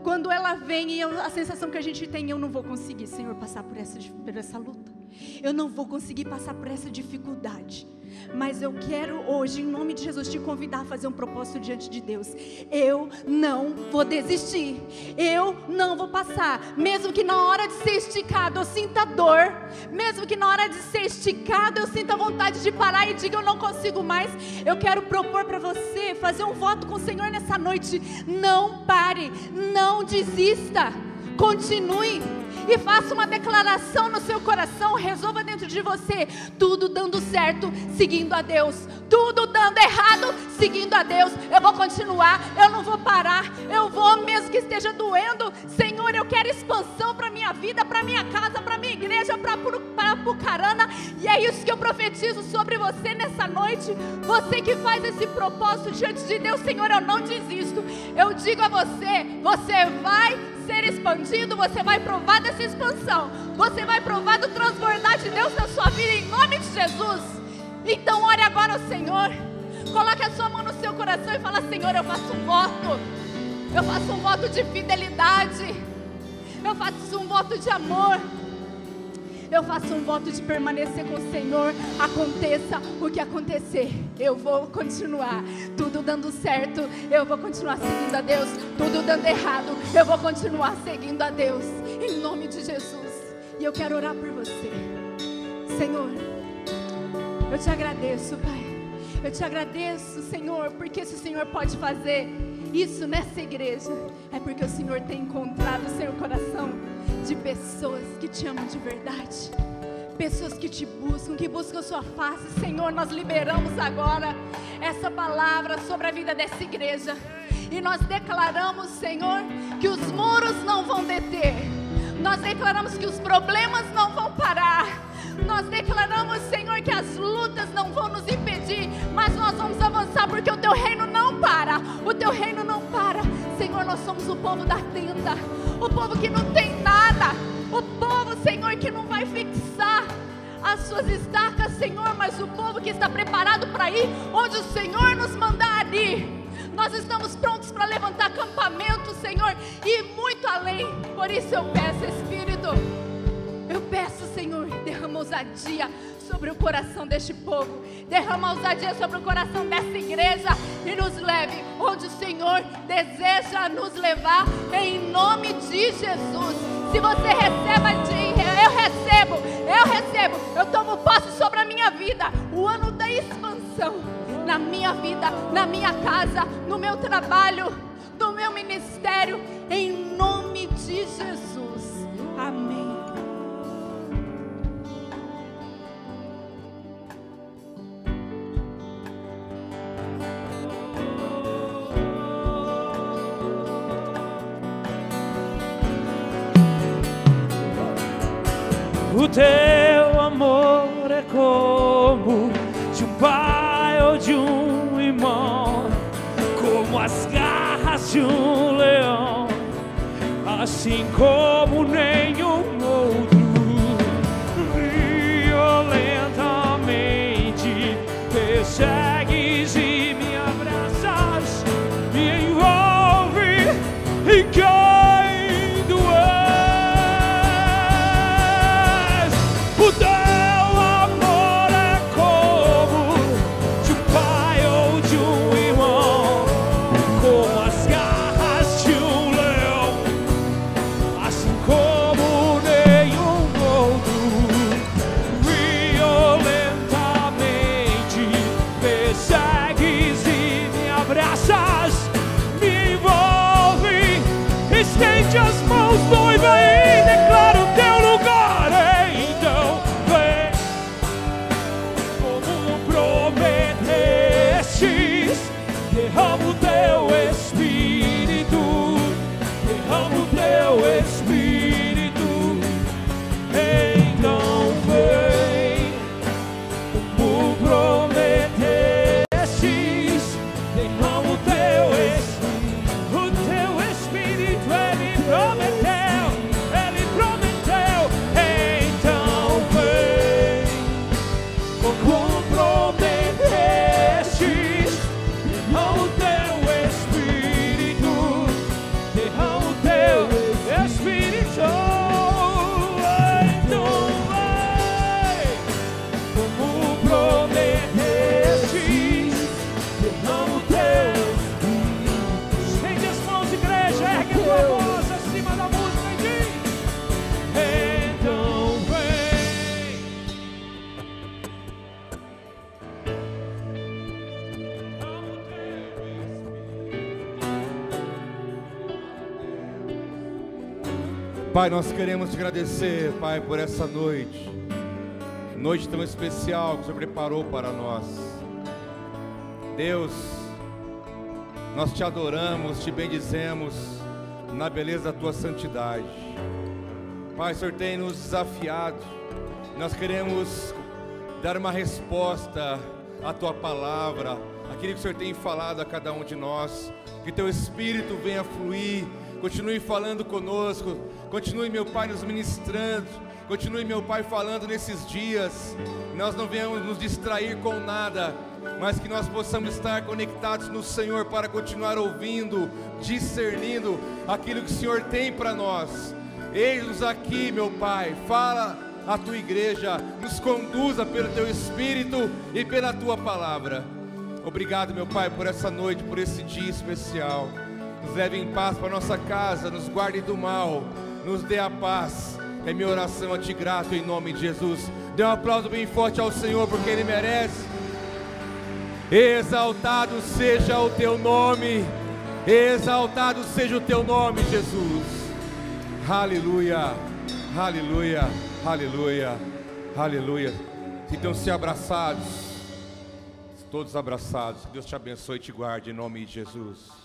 Quando ela vem e a sensação que a gente tem, eu não vou conseguir, Senhor, passar por essa, por essa luta. Eu não vou conseguir passar por essa dificuldade. Mas eu quero hoje, em nome de Jesus, te convidar a fazer um propósito diante de Deus. Eu não vou desistir. Eu não vou passar. Mesmo que na hora de ser esticado eu sinta dor. Mesmo que na hora de ser esticado eu sinta vontade de parar e diga eu não consigo mais. Eu quero propor para você fazer um voto com o Senhor nessa noite. Não pare. Não desista. Continue e faça uma declaração no seu coração, resolva dentro de você, tudo dando certo, seguindo a Deus, tudo dando errado, seguindo a Deus. Eu vou continuar, eu não vou parar, eu vou mesmo que esteja doendo. Senhor, eu quero expansão para minha vida, para minha casa, para minha igreja, para Pucarana, e é isso que eu profetizo sobre você nessa noite. Você que faz esse propósito diante de Deus, Senhor, eu não desisto. Eu digo a você, você vai ser expandido, você vai provar dessa expansão, você vai provar do transbordar de Deus na sua vida em nome de Jesus. Então ore agora ao Senhor, coloque a sua mão no seu coração e fala: Senhor, eu faço um voto, eu faço um voto de fidelidade, eu faço um voto de amor. Eu faço um voto de permanecer com o Senhor, aconteça o que acontecer, eu vou continuar. Tudo dando certo, eu vou continuar seguindo a Deus. Tudo dando errado, eu vou continuar seguindo a Deus. Em nome de Jesus. E eu quero orar por você. Senhor, eu te agradeço, Pai. Eu te agradeço, Senhor, porque se o Senhor pode fazer isso nessa igreja, é porque o Senhor tem encontrado o seu coração de pessoas que te amam de verdade. Pessoas que te buscam, que buscam sua face. Senhor, nós liberamos agora essa palavra sobre a vida dessa igreja. E nós declaramos, Senhor, que os muros não vão deter. Nós declaramos que os problemas não vão parar. Nós declaramos, Senhor, que as lutas não vão nos impedir, mas nós vamos avançar porque o teu reino não para. O teu reino não para. Senhor, nós somos o povo da tenda, o povo que não tem nada, o povo, Senhor, que não vai fixar as suas estacas, Senhor, mas o povo que está preparado para ir onde o Senhor nos mandar ir. Nós estamos prontos para levantar acampamento, Senhor, e muito além. Por isso eu peço, Espírito eu peço, Senhor, derrama ousadia sobre o coração deste povo, derrama ousadia sobre o coração dessa igreja e nos leve onde o Senhor deseja nos levar, em nome de Jesus. Se você receba, eu recebo, eu recebo, eu tomo posse sobre a minha vida, o ano da expansão na minha vida, na minha casa, no meu trabalho, no meu ministério, em nome de Jesus. Amém. Como de um pai de um irmão, como as garras de um leão, assim como Pai, nós queremos te agradecer, Pai, por essa noite, noite tão especial que o Senhor preparou para nós. Deus, nós te adoramos, te bendizemos na beleza da tua santidade. Pai, o Senhor tem nos desafiado, nós queremos dar uma resposta à tua palavra, aquilo que o Senhor tem falado a cada um de nós, que teu Espírito venha fluir Continue falando conosco. Continue, meu Pai, nos ministrando. Continue, meu Pai, falando nesses dias. Nós não venhamos nos distrair com nada, mas que nós possamos estar conectados no Senhor para continuar ouvindo, discernindo aquilo que o Senhor tem para nós. Eis-nos aqui, meu Pai. Fala a tua igreja, nos conduza pelo teu Espírito e pela tua palavra. Obrigado, meu Pai, por essa noite, por esse dia especial nos leve em paz para nossa casa, nos guarde do mal, nos dê a paz. É minha oração a ti grato em nome de Jesus. Dê um aplauso bem forte ao Senhor, porque Ele merece. Exaltado seja o teu nome, exaltado seja o teu nome, Jesus. Aleluia, aleluia, aleluia, aleluia. Então, se abraçados, todos abraçados. Deus te abençoe e te guarde em nome de Jesus.